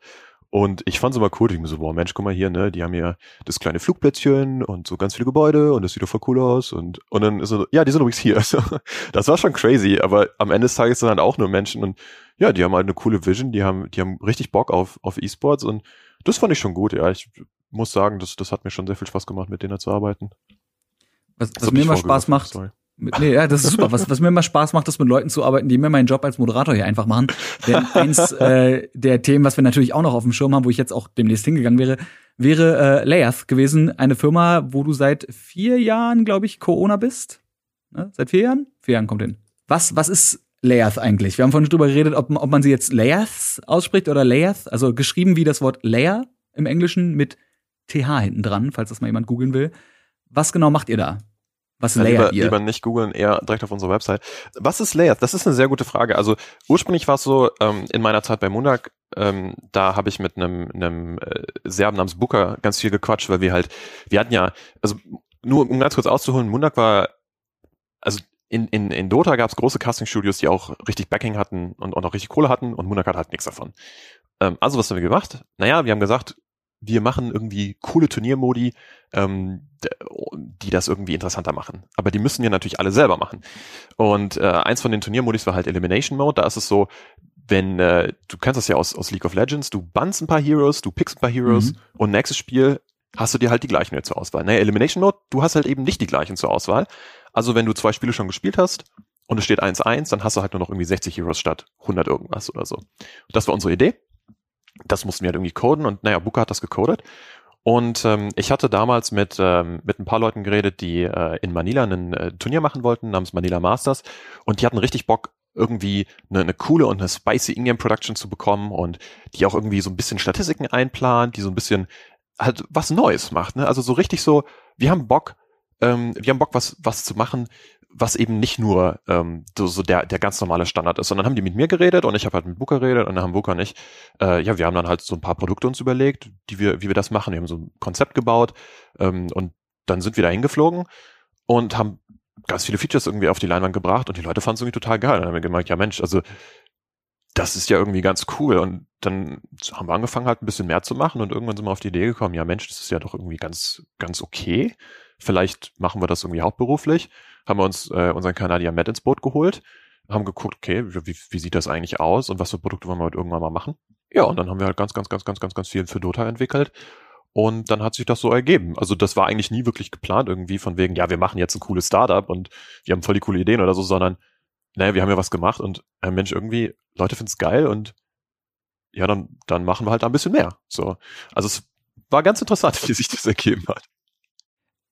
Und ich fand es immer cool. Ich mir so, boah, Mensch, guck mal hier, ne, die haben ja das kleine Flugplätzchen und so ganz viele Gebäude und das sieht doch voll cool aus. Und, und dann ist so, ja, die sind übrigens hier. das war schon crazy, aber am Ende des Tages sind halt auch nur Menschen und ja, die haben halt eine coole Vision, die haben, die haben richtig Bock auf, auf E-Sports und das fand ich schon gut, ja. Ich muss sagen, das, das hat mir schon sehr viel Spaß gemacht, mit denen zu arbeiten. Was, was mir immer Spaß macht, Sorry. Nee, ja, das ist super. Was, was mir immer Spaß macht, ist mit Leuten zu arbeiten, die mir meinen Job als Moderator hier einfach machen. Denn eins äh, der Themen, was wir natürlich auch noch auf dem Schirm haben, wo ich jetzt auch demnächst hingegangen wäre, wäre äh, Layers gewesen. Eine Firma, wo du seit vier Jahren, glaube ich, Corona bist. Ne? Seit vier Jahren? Vier Jahren kommt hin. Was, was ist Layers eigentlich? Wir haben vorhin drüber geredet, ob, ob man sie jetzt Layers ausspricht oder Layers. Also geschrieben wie das Wort Layer im Englischen mit TH hinten dran, falls das mal jemand googeln will. Was genau macht ihr da? Was ja, lieber, ihr? Lieber nicht googeln, eher direkt auf unserer Website. Was ist Layers? Das ist eine sehr gute Frage. Also ursprünglich war es so, ähm, in meiner Zeit bei Mundak, ähm, da habe ich mit einem, einem äh, Serben namens Booker ganz viel gequatscht, weil wir halt, wir hatten ja, also nur um ganz kurz auszuholen, Mundak war, also in, in, in Dota gab es große Casting-Studios, die auch richtig Backing hatten und, und auch richtig Kohle hatten und Mundak hat halt nichts davon. Ähm, also was haben wir gemacht? Naja, wir haben gesagt, wir machen irgendwie coole Turniermodi, ähm, die das irgendwie interessanter machen. Aber die müssen wir natürlich alle selber machen. Und äh, eins von den Turniermodis war halt Elimination Mode. Da ist es so, wenn, äh, du kennst das ja aus, aus League of Legends, du bannst ein paar Heroes, du pickst ein paar Heroes mhm. und nächstes Spiel hast du dir halt die gleichen zur Auswahl. Naja, Elimination Mode, du hast halt eben nicht die gleichen zur Auswahl. Also wenn du zwei Spiele schon gespielt hast und es steht 1-1, dann hast du halt nur noch irgendwie 60 Heroes statt 100 irgendwas oder so. das war unsere Idee das mussten wir halt irgendwie coden und naja, Buka hat das gecodet. Und ähm, ich hatte damals mit, ähm, mit ein paar Leuten geredet, die äh, in Manila ein äh, Turnier machen wollten, namens Manila Masters. Und die hatten richtig Bock, irgendwie eine, eine coole und eine spicy Ingame Production zu bekommen und die auch irgendwie so ein bisschen Statistiken einplant, die so ein bisschen halt was Neues macht. Ne? Also so richtig so, wir haben Bock, ähm, wir haben Bock, was, was zu machen, was eben nicht nur ähm, so, so der, der ganz normale Standard ist, sondern haben die mit mir geredet und ich habe halt mit Booker geredet und dann haben Booker nicht. Äh, ja, wir haben dann halt so ein paar Produkte uns überlegt, die wir, wie wir das machen. Wir haben so ein Konzept gebaut ähm, und dann sind wir da hingeflogen und haben ganz viele Features irgendwie auf die Leinwand gebracht und die Leute fanden es irgendwie total geil. Und dann haben wir gemerkt, ja Mensch, also das ist ja irgendwie ganz cool. Und dann haben wir angefangen halt ein bisschen mehr zu machen und irgendwann sind wir auf die Idee gekommen, ja Mensch, das ist ja doch irgendwie ganz, ganz okay. Vielleicht machen wir das irgendwie hauptberuflich haben wir uns äh, unseren Kanadier Matt ins Boot geholt, haben geguckt, okay, wie, wie sieht das eigentlich aus und was für Produkte wollen wir halt irgendwann mal machen. Ja, und dann haben wir halt ganz, ganz, ganz, ganz, ganz, ganz viel für Dota entwickelt. Und dann hat sich das so ergeben. Also das war eigentlich nie wirklich geplant irgendwie von wegen, ja, wir machen jetzt ein cooles Startup und wir haben voll die coole Ideen oder so, sondern naja, wir haben ja was gemacht und äh, Mensch, irgendwie, Leute finden es geil und ja, dann, dann machen wir halt ein bisschen mehr. So. Also es war ganz interessant, wie sich das ergeben hat.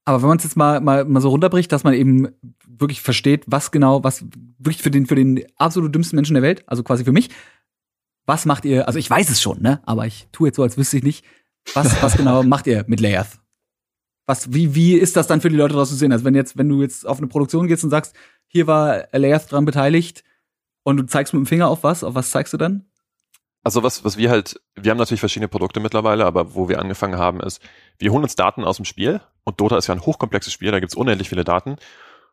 Aber wenn man es jetzt mal, mal, mal so runterbricht, dass man eben wirklich versteht, was genau, was wirklich für den, für den absolut dümmsten Menschen der Welt, also quasi für mich, was macht ihr, also ich weiß es schon, ne, aber ich tue jetzt so, als wüsste ich nicht, was, was genau macht ihr mit Layers? Was, wie, wie ist das dann für die Leute draußen zu sehen? Also wenn jetzt, wenn du jetzt auf eine Produktion gehst und sagst, hier war Layers dran beteiligt und du zeigst mit dem Finger auf was, auf was zeigst du dann? Also was, was wir halt, wir haben natürlich verschiedene Produkte mittlerweile, aber wo wir angefangen haben ist, wir holen uns Daten aus dem Spiel und Dota ist ja ein hochkomplexes Spiel, da gibt's unendlich viele Daten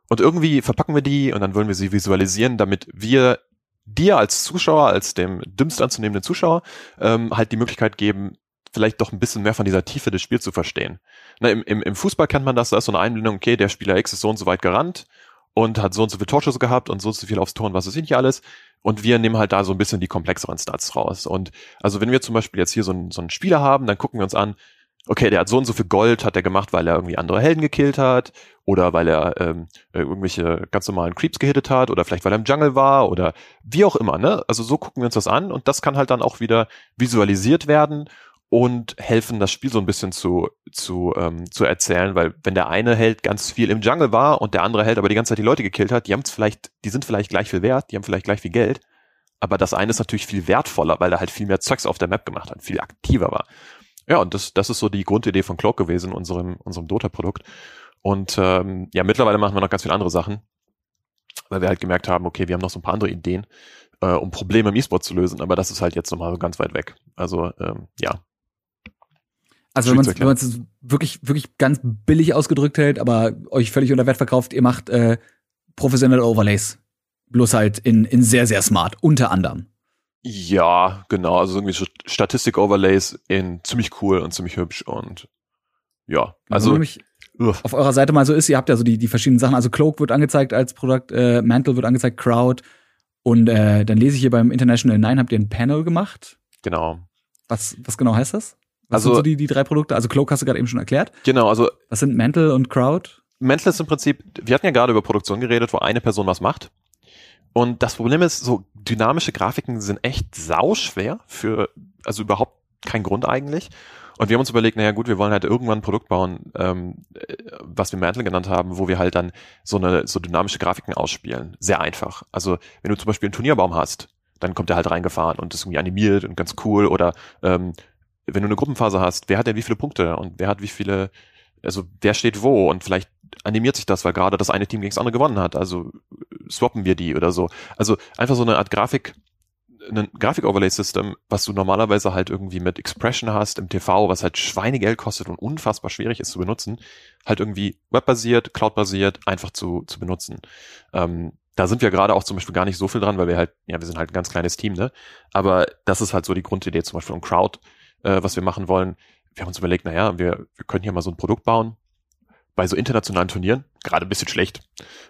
und irgendwie verpacken wir die und dann wollen wir sie visualisieren, damit wir dir als Zuschauer, als dem dümmst anzunehmenden Zuschauer, ähm, halt die Möglichkeit geben, vielleicht doch ein bisschen mehr von dieser Tiefe des Spiels zu verstehen. Na, im, im, Im Fußball kennt man das, da ist so eine Einblendung, okay, der Spieler X ist so und so weit gerannt und hat so und so viele Torschüsse gehabt und so und so viel aufs Tor und was ist nicht alles. Und wir nehmen halt da so ein bisschen die komplexeren Stats raus. Und also wenn wir zum Beispiel jetzt hier so einen, so einen Spieler haben, dann gucken wir uns an, okay, der hat so und so viel Gold, hat er gemacht, weil er irgendwie andere Helden gekillt hat oder weil er ähm, irgendwelche ganz normalen Creeps gehittet hat oder vielleicht weil er im Jungle war oder wie auch immer. Ne? Also so gucken wir uns das an und das kann halt dann auch wieder visualisiert werden und helfen, das Spiel so ein bisschen zu, zu, ähm, zu erzählen, weil wenn der eine Held ganz viel im Jungle war und der andere Held aber die ganze Zeit die Leute gekillt hat, die haben vielleicht, die sind vielleicht gleich viel wert, die haben vielleicht gleich viel Geld, aber das eine ist natürlich viel wertvoller, weil er halt viel mehr Zeugs auf der Map gemacht hat, viel aktiver war. Ja, und das, das ist so die Grundidee von Cloak gewesen, unserem, unserem Dota-Produkt. Und ähm, ja, mittlerweile machen wir noch ganz viele andere Sachen, weil wir halt gemerkt haben, okay, wir haben noch so ein paar andere Ideen, äh, um Probleme im E-Sport zu lösen, aber das ist halt jetzt nochmal so ganz weit weg. Also ähm, ja. Also wenn man es wirklich, wirklich ganz billig ausgedrückt hält, aber euch völlig unter Wert verkauft, ihr macht äh, professionelle Overlays. Bloß halt in, in sehr, sehr smart, unter anderem. Ja, genau. Also irgendwie Statistik-Overlays in ziemlich cool und ziemlich hübsch und ja. Also, also auf eurer Seite mal so ist, ihr habt ja so die, die verschiedenen Sachen. Also Cloak wird angezeigt als Produkt, äh, Mantle wird angezeigt, Crowd. Und äh, dann lese ich hier beim International Nine, habt ihr ein Panel gemacht? Genau. Was, was genau heißt das? Was also, sind so die, die drei Produkte? Also Cloak hast du gerade eben schon erklärt. Genau, also. Was sind Mantle und Crowd? Mantle ist im Prinzip, wir hatten ja gerade über Produktion geredet, wo eine Person was macht. Und das Problem ist, so dynamische Grafiken sind echt sauschwer für, also überhaupt kein Grund eigentlich. Und wir haben uns überlegt, naja gut, wir wollen halt irgendwann ein Produkt bauen, ähm, was wir Mantle genannt haben, wo wir halt dann so eine so dynamische Grafiken ausspielen. Sehr einfach. Also wenn du zum Beispiel einen Turnierbaum hast, dann kommt der halt reingefahren und ist irgendwie animiert und ganz cool. Oder ähm, wenn du eine Gruppenphase hast, wer hat denn wie viele Punkte und wer hat wie viele, also wer steht wo und vielleicht animiert sich das, weil gerade das eine Team gegen das andere gewonnen hat. Also swappen wir die oder so. Also einfach so eine Art Grafik, ein Grafik-Overlay-System, was du normalerweise halt irgendwie mit Expression hast im TV, was halt Schweinegeld kostet und unfassbar schwierig ist zu benutzen, halt irgendwie webbasiert, cloudbasiert, einfach zu, zu benutzen. Ähm, da sind wir gerade auch zum Beispiel gar nicht so viel dran, weil wir halt, ja, wir sind halt ein ganz kleines Team, ne? Aber das ist halt so die Grundidee zum Beispiel um Crowd, äh, was wir machen wollen. Wir haben uns überlegt, naja, wir, wir können hier mal so ein Produkt bauen, bei so internationalen Turnieren, gerade ein bisschen schlecht,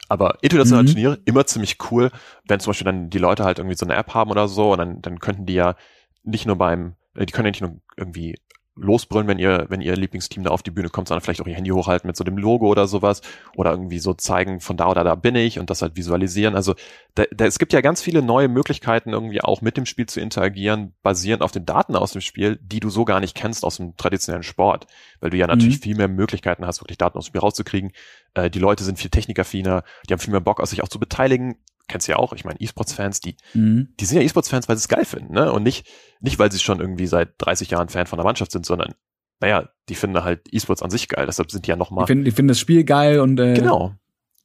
aber internationale mhm. Turniere immer ziemlich cool, wenn zum Beispiel dann die Leute halt irgendwie so eine App haben oder so und dann, dann könnten die ja nicht nur beim, äh, die können ja nicht nur irgendwie losbrüllen, wenn ihr, wenn ihr Lieblingsteam da auf die Bühne kommt, sondern vielleicht auch ihr Handy hochhalten mit so dem Logo oder sowas oder irgendwie so zeigen, von da oder da bin ich und das halt visualisieren. Also da, da, es gibt ja ganz viele neue Möglichkeiten, irgendwie auch mit dem Spiel zu interagieren, basierend auf den Daten aus dem Spiel, die du so gar nicht kennst aus dem traditionellen Sport, weil du ja natürlich mhm. viel mehr Möglichkeiten hast, wirklich Daten aus dem Spiel rauszukriegen. Äh, die Leute sind viel technikaffiner, die haben viel mehr Bock, aus sich auch zu beteiligen kennst du ja auch, ich meine, E-Sports-Fans, die, mhm. die sind ja E-Sports-Fans, weil sie es geil finden, ne? Und nicht, nicht, weil sie schon irgendwie seit 30 Jahren Fan von der Mannschaft sind, sondern, naja, die finden halt E-Sports an sich geil, deshalb sind die ja nochmal. Die finden, die finden das Spiel geil und, äh, Genau.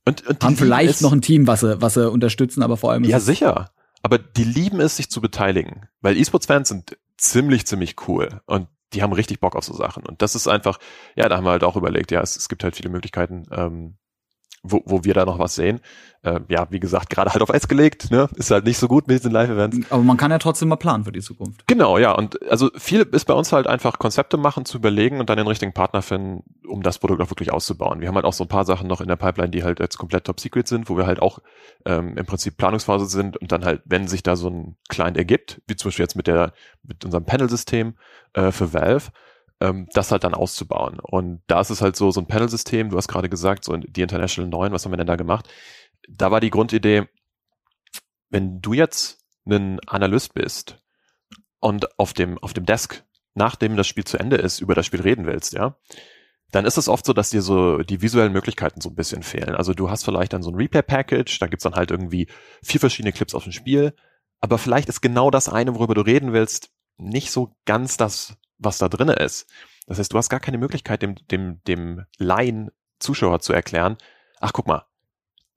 Und, und haben vielleicht noch ein Team, was sie, was sie unterstützen, aber vor allem. Ja, sicher. Aber die lieben es, sich zu beteiligen. Weil E-Sports-Fans sind ziemlich, ziemlich cool. Und die haben richtig Bock auf so Sachen. Und das ist einfach, ja, da haben wir halt auch überlegt, ja, es, es gibt halt viele Möglichkeiten, ähm, wo, wo wir da noch was sehen. Äh, ja, wie gesagt, gerade halt auf Eis gelegt, ne? Ist halt nicht so gut mit diesen Live-Events. Aber man kann ja trotzdem mal planen für die Zukunft. Genau, ja. Und also viel ist bei uns halt einfach Konzepte machen, zu überlegen und dann den richtigen Partner finden, um das Produkt auch wirklich auszubauen. Wir haben halt auch so ein paar Sachen noch in der Pipeline, die halt jetzt komplett top secret sind, wo wir halt auch ähm, im Prinzip Planungsphase sind und dann halt, wenn sich da so ein Client ergibt, wie zum Beispiel jetzt mit der, mit unserem Panel-System äh, für Valve, ähm, das halt dann auszubauen. Und da ist es halt so, so ein Panel-System, du hast gerade gesagt, so die International 9, was haben wir denn da gemacht? Da war die Grundidee, wenn du jetzt ein Analyst bist und auf dem, auf dem Desk, nachdem das Spiel zu Ende ist, über das Spiel reden willst, ja, dann ist es oft so, dass dir so die visuellen Möglichkeiten so ein bisschen fehlen. Also du hast vielleicht dann so ein Replay-Package, da gibt's dann halt irgendwie vier verschiedene Clips aus dem Spiel, aber vielleicht ist genau das eine, worüber du reden willst, nicht so ganz das, was da drinne ist. Das heißt, du hast gar keine Möglichkeit, dem, dem, dem Laien Zuschauer zu erklären, ach guck mal,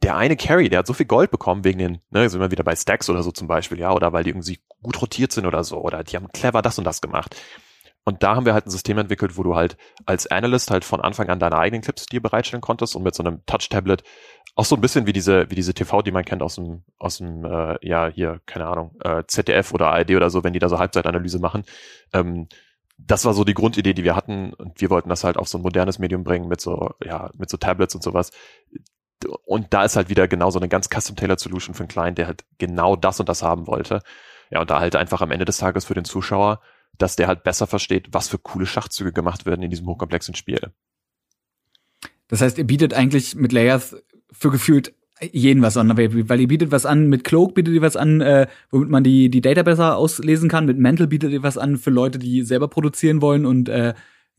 der eine Carry, der hat so viel Gold bekommen wegen den, ne, sind wir wieder bei Stacks oder so zum Beispiel, ja, oder weil die irgendwie gut rotiert sind oder so, oder die haben clever das und das gemacht. Und da haben wir halt ein System entwickelt, wo du halt als Analyst halt von Anfang an deine eigenen Clips dir bereitstellen konntest und mit so einem Touch-Tablet auch so ein bisschen wie diese, wie diese TV, die man kennt aus dem, aus dem, äh, ja, hier, keine Ahnung, äh, ZDF oder ARD oder so, wenn die da so Halbzeitanalyse machen, ähm, das war so die Grundidee, die wir hatten und wir wollten das halt auf so ein modernes Medium bringen mit so, ja, mit so Tablets und sowas. Und da ist halt wieder genau so eine ganz custom-tailored Solution für einen Client, der halt genau das und das haben wollte. Ja, und da halt einfach am Ende des Tages für den Zuschauer, dass der halt besser versteht, was für coole Schachzüge gemacht werden in diesem hochkomplexen Spiel. Das heißt, ihr bietet eigentlich mit Layers für gefühlt jeden was an, weil ihr bietet was an, mit Cloak bietet ihr was an, äh, womit man die, die Data besser auslesen kann, mit Mantle bietet ihr was an für Leute, die selber produzieren wollen und äh,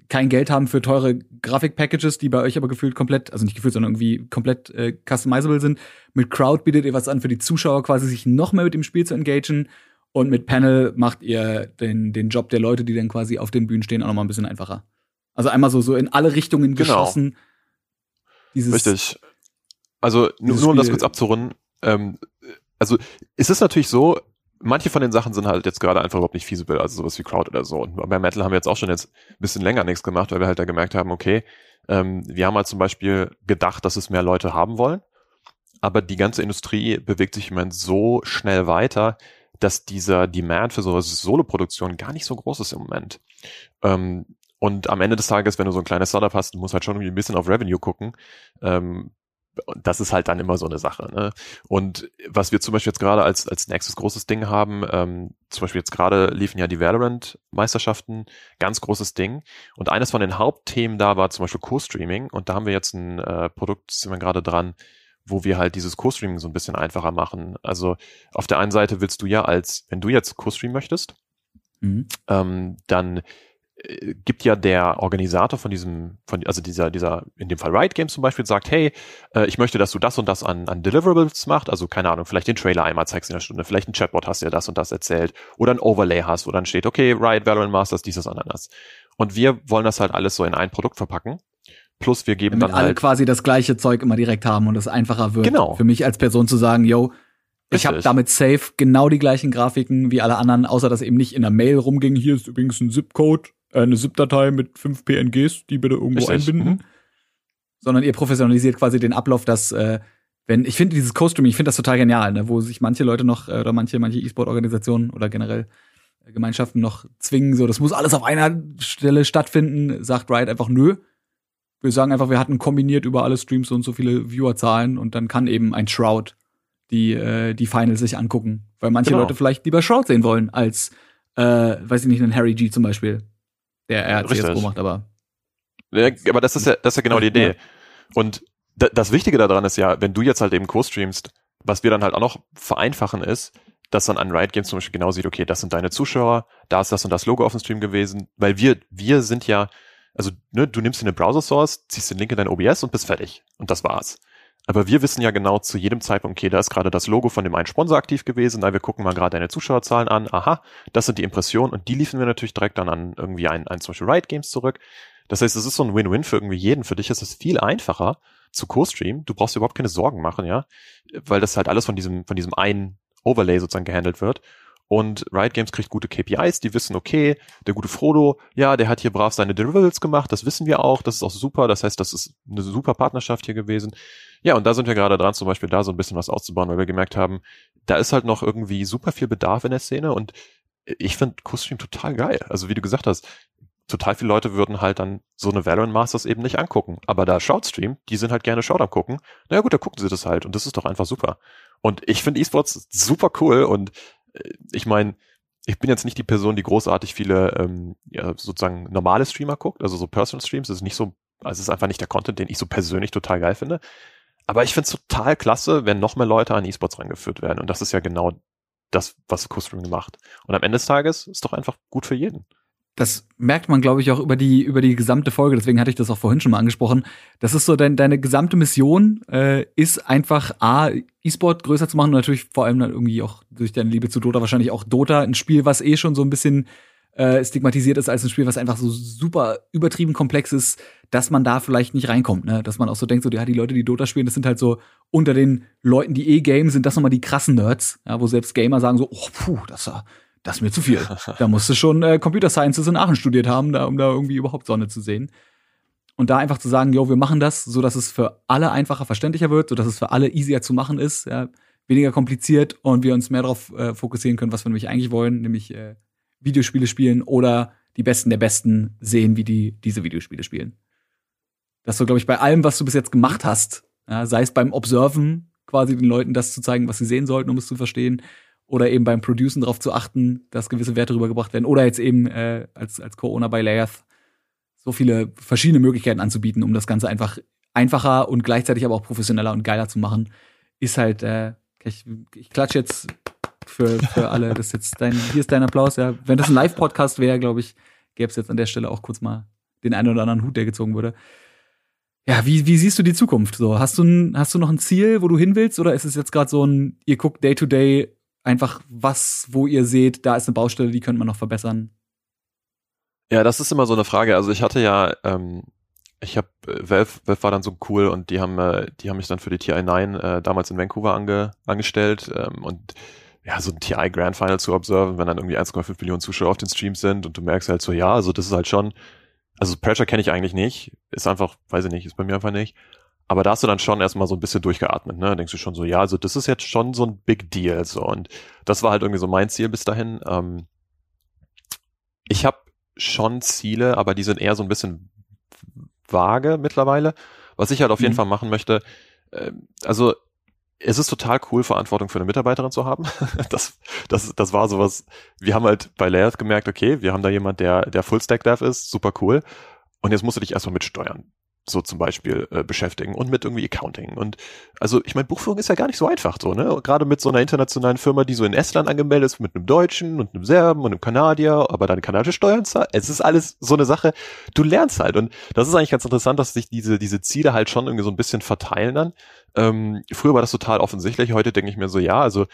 kein Geld haben für teure Grafik-Packages, die bei euch aber gefühlt komplett, also nicht gefühlt, sondern irgendwie komplett äh, customizable sind. Mit Crowd bietet ihr was an für die Zuschauer, quasi sich noch mehr mit dem Spiel zu engagen. Und mit Panel macht ihr den, den Job der Leute, die dann quasi auf den Bühnen stehen, auch noch mal ein bisschen einfacher. Also einmal so, so in alle Richtungen genau. geschossen. Dieses, Richtig. Also nur, nur um das kurz abzurunden. Ähm, also es ist natürlich so, manche von den Sachen sind halt jetzt gerade einfach überhaupt nicht feasible, also sowas wie Crowd oder so. Und bei Metal haben wir jetzt auch schon jetzt ein bisschen länger nichts gemacht, weil wir halt da gemerkt haben, okay, ähm, wir haben halt zum Beispiel gedacht, dass es mehr Leute haben wollen, aber die ganze Industrie bewegt sich im Moment so schnell weiter, dass dieser Demand für sowas Soloproduktion gar nicht so groß ist im Moment. Ähm, und am Ende des Tages, wenn du so ein kleines Startup hast, du musst halt schon irgendwie ein bisschen auf Revenue gucken. Ähm, und das ist halt dann immer so eine Sache. Ne? Und was wir zum Beispiel jetzt gerade als, als nächstes großes Ding haben, ähm, zum Beispiel jetzt gerade liefen ja die Valorant-Meisterschaften, ganz großes Ding. Und eines von den Hauptthemen da war zum Beispiel Co-Streaming. Und da haben wir jetzt ein äh, Produkt, sind wir gerade dran, wo wir halt dieses Co-Streaming so ein bisschen einfacher machen. Also auf der einen Seite willst du ja als, wenn du jetzt Co-Stream möchtest, mhm. ähm, dann gibt ja der Organisator von diesem, von, also dieser, dieser, in dem Fall Riot Games zum Beispiel, sagt, hey, äh, ich möchte, dass du das und das an, an Deliverables machst, also keine Ahnung, vielleicht den Trailer einmal zeigst in der Stunde, vielleicht ein Chatbot hast, der das und das erzählt, oder ein Overlay hast, wo dann steht, okay, Riot Valorant Masters, dieses und das. Und wir wollen das halt alles so in ein Produkt verpacken. Plus wir geben Damit dann alle halt quasi das gleiche Zeug immer direkt haben und es einfacher wird genau. für mich als Person zu sagen, yo, ich habe damit safe genau die gleichen Grafiken wie alle anderen, außer dass eben nicht in der Mail rumging, hier ist übrigens ein Zip-Code äh, eine ZIP-Datei mit fünf PNGs, die bitte irgendwo Richtig. einbinden. Mhm. Sondern ihr professionalisiert quasi den Ablauf, dass äh, wenn ich finde dieses Co-Streaming, ich finde das total genial, ne, wo sich manche Leute noch äh, oder manche manche E-Sport-Organisationen oder generell äh, Gemeinschaften noch zwingen, so das muss alles auf einer Stelle stattfinden, sagt Riot einfach nö. Wir sagen einfach, wir hatten kombiniert über alle Streams und so viele Viewerzahlen und dann kann eben ein Shroud die äh, die Finals sich angucken, weil manche genau. Leute vielleicht lieber Shroud sehen wollen als äh, weiß ich nicht, einen Harry G zum Beispiel der er hat CSGO macht, aber. Ja, aber das ist ja, das ist ja genau die Idee. Und das Wichtige daran ist ja, wenn du jetzt halt eben co-streamst, was wir dann halt auch noch vereinfachen ist, dass dann an Riot Games zum Beispiel genau sieht, okay, das sind deine Zuschauer, da ist das und das Logo auf dem Stream gewesen, weil wir, wir sind ja, also ne, du nimmst dir eine Browser Source, ziehst den Link in dein OBS und bist fertig. Und das war's. Aber wir wissen ja genau zu jedem Zeitpunkt, okay, da ist gerade das Logo von dem einen Sponsor aktiv gewesen, na, wir gucken mal gerade deine Zuschauerzahlen an, aha, das sind die Impressionen und die liefen wir natürlich direkt dann an irgendwie ein, ein zum Beispiel Riot Games zurück. Das heißt, es ist so ein Win-Win für irgendwie jeden. Für dich ist es viel einfacher zu Co-Streamen. Du brauchst dir überhaupt keine Sorgen machen, ja, weil das halt alles von diesem, von diesem einen Overlay sozusagen gehandelt wird. Und Riot Games kriegt gute KPIs, die wissen, okay, der gute Frodo, ja, der hat hier brav seine Deliverables gemacht, das wissen wir auch, das ist auch super, das heißt, das ist eine super Partnerschaft hier gewesen. Ja, und da sind wir gerade dran, zum Beispiel da so ein bisschen was auszubauen, weil wir gemerkt haben, da ist halt noch irgendwie super viel Bedarf in der Szene und ich finde Kustream total geil. Also wie du gesagt hast, total viele Leute würden halt dann so eine Valorant Masters eben nicht angucken. Aber da Shoutstream, die sind halt gerne Shout gucken. Na ja, gut, da gucken sie das halt und das ist doch einfach super. Und ich finde E-Sports super cool und ich meine, ich bin jetzt nicht die Person, die großartig viele ähm, ja, sozusagen normale Streamer guckt, also so Personal Streams. Das ist nicht so, also es ist einfach nicht der Content, den ich so persönlich total geil finde. Aber ich finde es total klasse, wenn noch mehr Leute an E-Sports rangeführt werden. Und das ist ja genau das, was Co-Streaming macht. Und am Ende des Tages ist doch einfach gut für jeden das merkt man, glaube ich, auch über die, über die gesamte Folge, deswegen hatte ich das auch vorhin schon mal angesprochen. Das ist so, dein, deine gesamte Mission äh, ist einfach A, E-Sport größer zu machen und natürlich vor allem dann irgendwie auch durch deine Liebe zu Dota wahrscheinlich auch Dota, ein Spiel, was eh schon so ein bisschen äh, stigmatisiert ist als ein Spiel, was einfach so super übertrieben komplex ist, dass man da vielleicht nicht reinkommt, ne? Dass man auch so denkt, so, ja, die Leute, die Dota spielen, das sind halt so unter den Leuten, die eh game, sind das nochmal die krassen Nerds, ja, wo selbst Gamer sagen so, oh, puh, das war das ist mir zu viel. da musst du schon äh, Computer Sciences in Aachen studiert haben, da, um da irgendwie überhaupt Sonne zu sehen. Und da einfach zu sagen, yo, wir machen das, so dass es für alle einfacher verständlicher wird, so dass es für alle easier zu machen ist, ja, weniger kompliziert und wir uns mehr darauf äh, fokussieren können, was wir nämlich eigentlich wollen, nämlich äh, Videospiele spielen oder die Besten der Besten sehen, wie die diese Videospiele spielen. Das so, glaube ich, bei allem, was du bis jetzt gemacht hast, ja, sei es beim Observen, quasi den Leuten das zu zeigen, was sie sehen sollten, um es zu verstehen, oder eben beim Producen darauf zu achten, dass gewisse Werte rübergebracht werden oder jetzt eben äh, als als Co-Owner bei Layers so viele verschiedene Möglichkeiten anzubieten, um das Ganze einfach einfacher und gleichzeitig aber auch professioneller und geiler zu machen, ist halt äh, ich, ich klatsche jetzt für, für alle, das jetzt dein hier ist dein Applaus, ja. Wenn das ein Live Podcast wäre, glaube ich, gäbe es jetzt an der Stelle auch kurz mal den einen oder anderen Hut, der gezogen wurde. Ja, wie, wie siehst du die Zukunft? So, hast du, ein, hast du noch ein Ziel, wo du hin willst? Oder ist es jetzt gerade so ein, ihr guckt day to day einfach was, wo ihr seht, da ist eine Baustelle, die könnte man noch verbessern? Ja, das ist immer so eine Frage. Also ich hatte ja, ähm, ich habe Valve, Valve war dann so cool und die haben, äh, die haben mich dann für die TI9 äh, damals in Vancouver ange, angestellt ähm, und ja, so ein TI Grand Final zu observen, wenn dann irgendwie 1,5 Millionen Zuschauer auf den Streams sind und du merkst halt so, ja, also das ist halt schon, also Pressure kenne ich eigentlich nicht, ist einfach, weiß ich nicht, ist bei mir einfach nicht. Aber da hast du dann schon erstmal so ein bisschen durchgeatmet, ne? Denkst du schon so, ja, also das ist jetzt schon so ein Big Deal, so. Und das war halt irgendwie so mein Ziel bis dahin. Ähm, ich habe schon Ziele, aber die sind eher so ein bisschen vage mittlerweile. Was ich halt auf jeden mhm. Fall machen möchte, äh, also es ist total cool, Verantwortung für eine Mitarbeiterin zu haben. das, das, das war sowas, wir haben halt bei Layers gemerkt, okay, wir haben da jemand, der, der Full-Stack-Dev ist, super cool. Und jetzt musst du dich erstmal mitsteuern so zum Beispiel äh, beschäftigen und mit irgendwie Accounting. Und also ich meine, Buchführung ist ja gar nicht so einfach so, ne? Gerade mit so einer internationalen Firma, die so in Estland angemeldet ist, mit einem Deutschen und einem Serben und einem Kanadier, aber deine kanadische Steuern zahlt. Es ist alles so eine Sache. Du lernst halt. Und das ist eigentlich ganz interessant, dass sich diese, diese Ziele halt schon irgendwie so ein bisschen verteilen dann. Ähm, früher war das total offensichtlich. Heute denke ich mir so, ja, also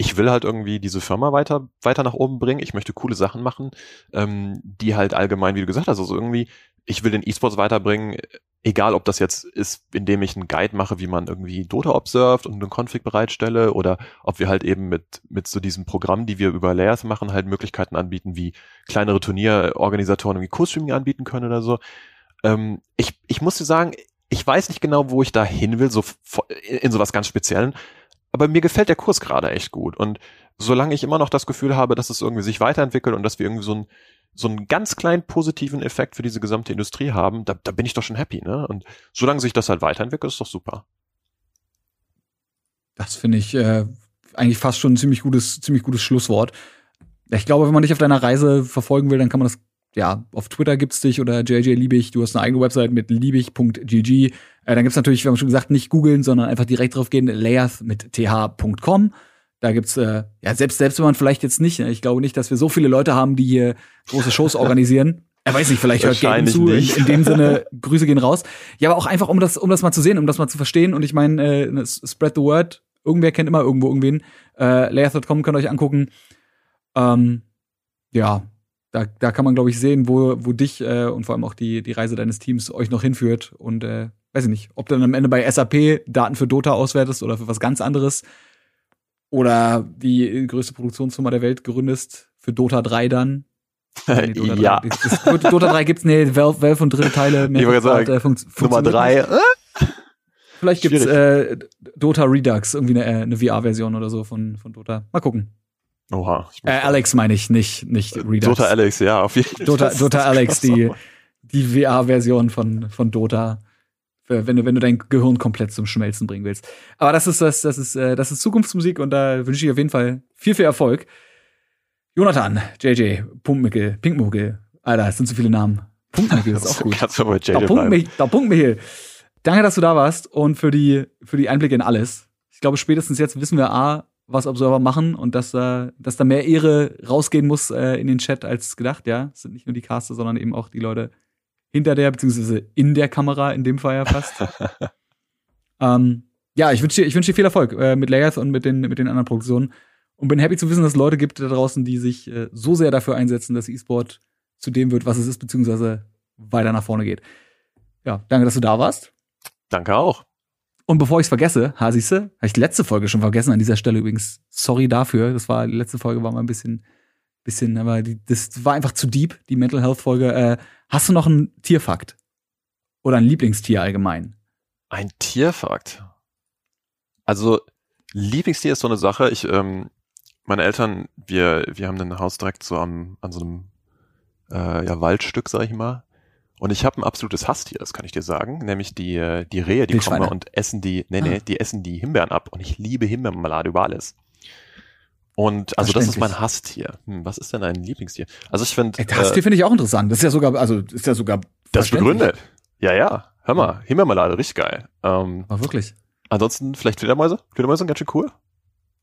ich will halt irgendwie diese Firma weiter, weiter nach oben bringen. Ich möchte coole Sachen machen, ähm, die halt allgemein, wie du gesagt hast, also irgendwie, ich will den E-Sports weiterbringen, egal ob das jetzt ist, indem ich einen Guide mache, wie man irgendwie Dota observed und einen Config bereitstelle oder ob wir halt eben mit, mit so diesem Programm, die wir über Layers machen, halt Möglichkeiten anbieten, wie kleinere Turnierorganisatoren irgendwie Co-Streaming anbieten können oder so. Ähm, ich, ich muss dir sagen, ich weiß nicht genau, wo ich da hin will, so in sowas ganz Speziellen, aber mir gefällt der Kurs gerade echt gut und solange ich immer noch das Gefühl habe, dass es irgendwie sich weiterentwickelt und dass wir irgendwie so ein so einen ganz kleinen positiven Effekt für diese gesamte Industrie haben, da, da bin ich doch schon happy, ne? Und solange sich das halt weiterentwickelt, ist doch super. Das finde ich äh, eigentlich fast schon ein ziemlich gutes, ziemlich gutes Schlusswort. Ich glaube, wenn man dich auf deiner Reise verfolgen will, dann kann man das, ja, auf Twitter gibt's dich oder JJ Liebig, du hast eine eigene Website mit liebig.gg. Äh, dann gibt's natürlich, wir haben schon gesagt, nicht googeln, sondern einfach direkt drauf gehen, layers mit th.com. Da gibt's äh, ja selbst selbst wenn man vielleicht jetzt nicht, ich glaube nicht, dass wir so viele Leute haben, die hier große Shows organisieren. Er weiß nicht, vielleicht hört Game zu. In, in, dem Sinne, Grüße gehen raus. Ja, aber auch einfach, um das, um das mal zu sehen, um das mal zu verstehen. Und ich meine, äh, ne, spread the word. Irgendwer kennt immer irgendwo irgendwen. Äh, Layers.com könnt ihr euch angucken. Ähm, ja, da, da kann man, glaube ich, sehen, wo, wo dich äh, und vor allem auch die, die Reise deines Teams euch noch hinführt. Und äh, weiß ich nicht, ob du dann am Ende bei SAP Daten für Dota auswertest oder für was ganz anderes oder die größte Produktionsfirma der Welt gegründet für Dota 3 dann. Nee, Dota ja. 3. Das, das, Dota 3 gibt's, nee, Valve, Valve und dritte Teile. Mehr ich wollte sagen, äh, funkt, Nummer 3. Vielleicht gibt's äh, Dota Redux, irgendwie eine, äh, eine VR-Version oder so von, von Dota. Mal gucken. Oha. Äh, Alex meine ich, nicht, nicht Redux. Dota Alex, ja, auf jeden Fall. Dota, Dota Alex, die, die VR-Version von, von Dota wenn du, wenn du dein Gehirn komplett zum Schmelzen bringen willst. Aber das ist das, das ist, äh, das ist Zukunftsmusik und da wünsche ich auf jeden Fall viel, viel Erfolg. Jonathan, JJ, Punktmickel, Pinkmuckel. Alter, es sind zu viele Namen. Punktmickel ist auch gut. Kannst du bei JJ da Punktmichel, da Punktmichel. Danke, dass du da warst und für die, für die Einblicke in alles. Ich glaube, spätestens jetzt wissen wir A, was Observer machen und dass, äh, dass da mehr Ehre rausgehen muss äh, in den Chat als gedacht, ja. Es sind nicht nur die Caster, sondern eben auch die Leute, hinter der, beziehungsweise in der Kamera, in dem Fall ja fast. ähm, ja, ich wünsche dir, ich wünsch dir viel Erfolg äh, mit Layers und mit den, mit den anderen Produktionen. Und bin happy zu wissen, dass es Leute gibt da draußen, die sich äh, so sehr dafür einsetzen, dass E-Sport zu dem wird, was es ist, beziehungsweise weiter nach vorne geht. Ja, danke, dass du da warst. Danke auch. Und bevor ich es vergesse, ha, siehste, habe ich die letzte Folge schon vergessen an dieser Stelle übrigens. Sorry dafür. Das war, die letzte Folge war mal ein bisschen, bisschen, aber die, das war einfach zu deep, die Mental Health Folge. Äh, Hast du noch einen Tierfakt? Oder ein Lieblingstier allgemein? Ein Tierfakt? Also, Lieblingstier ist so eine Sache. Ich, ähm, meine Eltern, wir, wir haben ein Haus direkt so am, an so einem äh, ja, Waldstück, sag ich mal. Und ich habe ein absolutes Hasstier, das kann ich dir sagen, nämlich die, äh, die Rehe, die kommen und essen die, nee, nee, ah. die essen die Himbeeren ab. Und ich liebe Himbeermarmelade über alles. Und also das ist mein Hasstier. Hm, was ist denn ein Lieblingstier? Also ich finde. Hasstier äh, finde ich auch interessant. Das ist ja sogar, also ist ja sogar. Das ist begründet. Ja, ja. Hör mal, Himbeermalade, richtig geil. Ähm, Aber wirklich. Ansonsten vielleicht Fledermäuse. Fledermäuse sind ganz schön cool.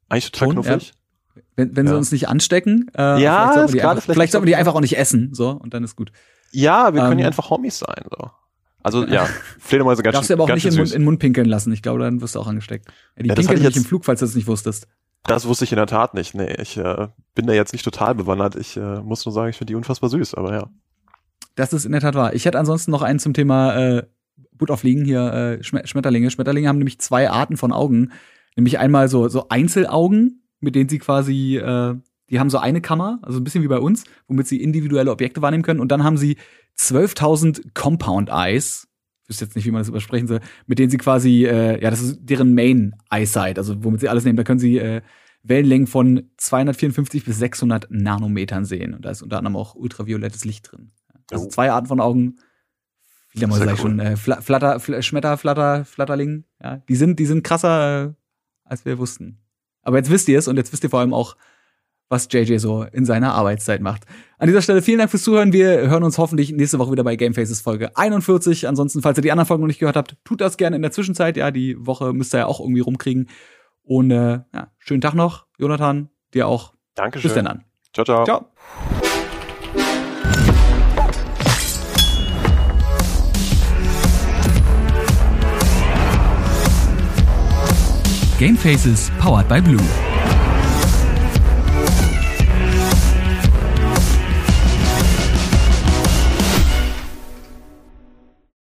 Eigentlich total Schon, knuffig. Ja. Wenn, wenn ja. sie uns nicht anstecken, äh, ja, vielleicht sollten wir die, einfach, vielleicht sollten wir die einfach auch nicht essen, so und dann ist gut. Ja, wir können ähm, ja einfach Homies sein. So. Also ja, Fledermäuse ganz Darfst du aber auch nicht in den, Mund, in den Mund pinkeln lassen. Ich glaube, dann wirst du auch angesteckt. Die ja, pinkeln nicht im Flug, falls du das nicht wusstest. Das wusste ich in der Tat nicht. Nee, ich äh, bin da jetzt nicht total bewandert. Ich äh, muss nur sagen, ich finde die unfassbar süß, aber ja. Das ist in der Tat wahr. Ich hätte ansonsten noch einen zum Thema äh, Butt auf Liegen hier, äh, Schmetterlinge. Schmetterlinge haben nämlich zwei Arten von Augen. Nämlich einmal so, so Einzelaugen, mit denen sie quasi, äh, die haben so eine Kammer, also ein bisschen wie bei uns, womit sie individuelle Objekte wahrnehmen können. Und dann haben sie 12.000 Compound Eyes. Ich wüsste jetzt nicht, wie man das übersprechen soll, mit denen sie quasi, äh, ja, das ist deren Main Eyesight, also womit sie alles nehmen. Da können sie äh, Wellenlängen von 254 bis 600 Nanometern sehen. Und da ist unter anderem auch ultraviolettes Licht drin. Also oh. zwei Arten von Augen. Wieder mal sag ich schon, äh, Flatter, Fl Schmetter, Flatter, Flatterling. Ja, die sind, die sind krasser, äh, als wir wussten. Aber jetzt wisst ihr es und jetzt wisst ihr vor allem auch, was JJ so in seiner Arbeitszeit macht. An dieser Stelle vielen Dank fürs Zuhören. Wir hören uns hoffentlich nächste Woche wieder bei Game Faces Folge 41. Ansonsten, falls ihr die anderen Folgen noch nicht gehört habt, tut das gerne in der Zwischenzeit. Ja, die Woche müsst ihr ja auch irgendwie rumkriegen. Und äh, ja, schönen Tag noch, Jonathan. Dir auch. Dankeschön. Bis dann an. Ciao, ciao. Ciao. Game Faces powered by Blue.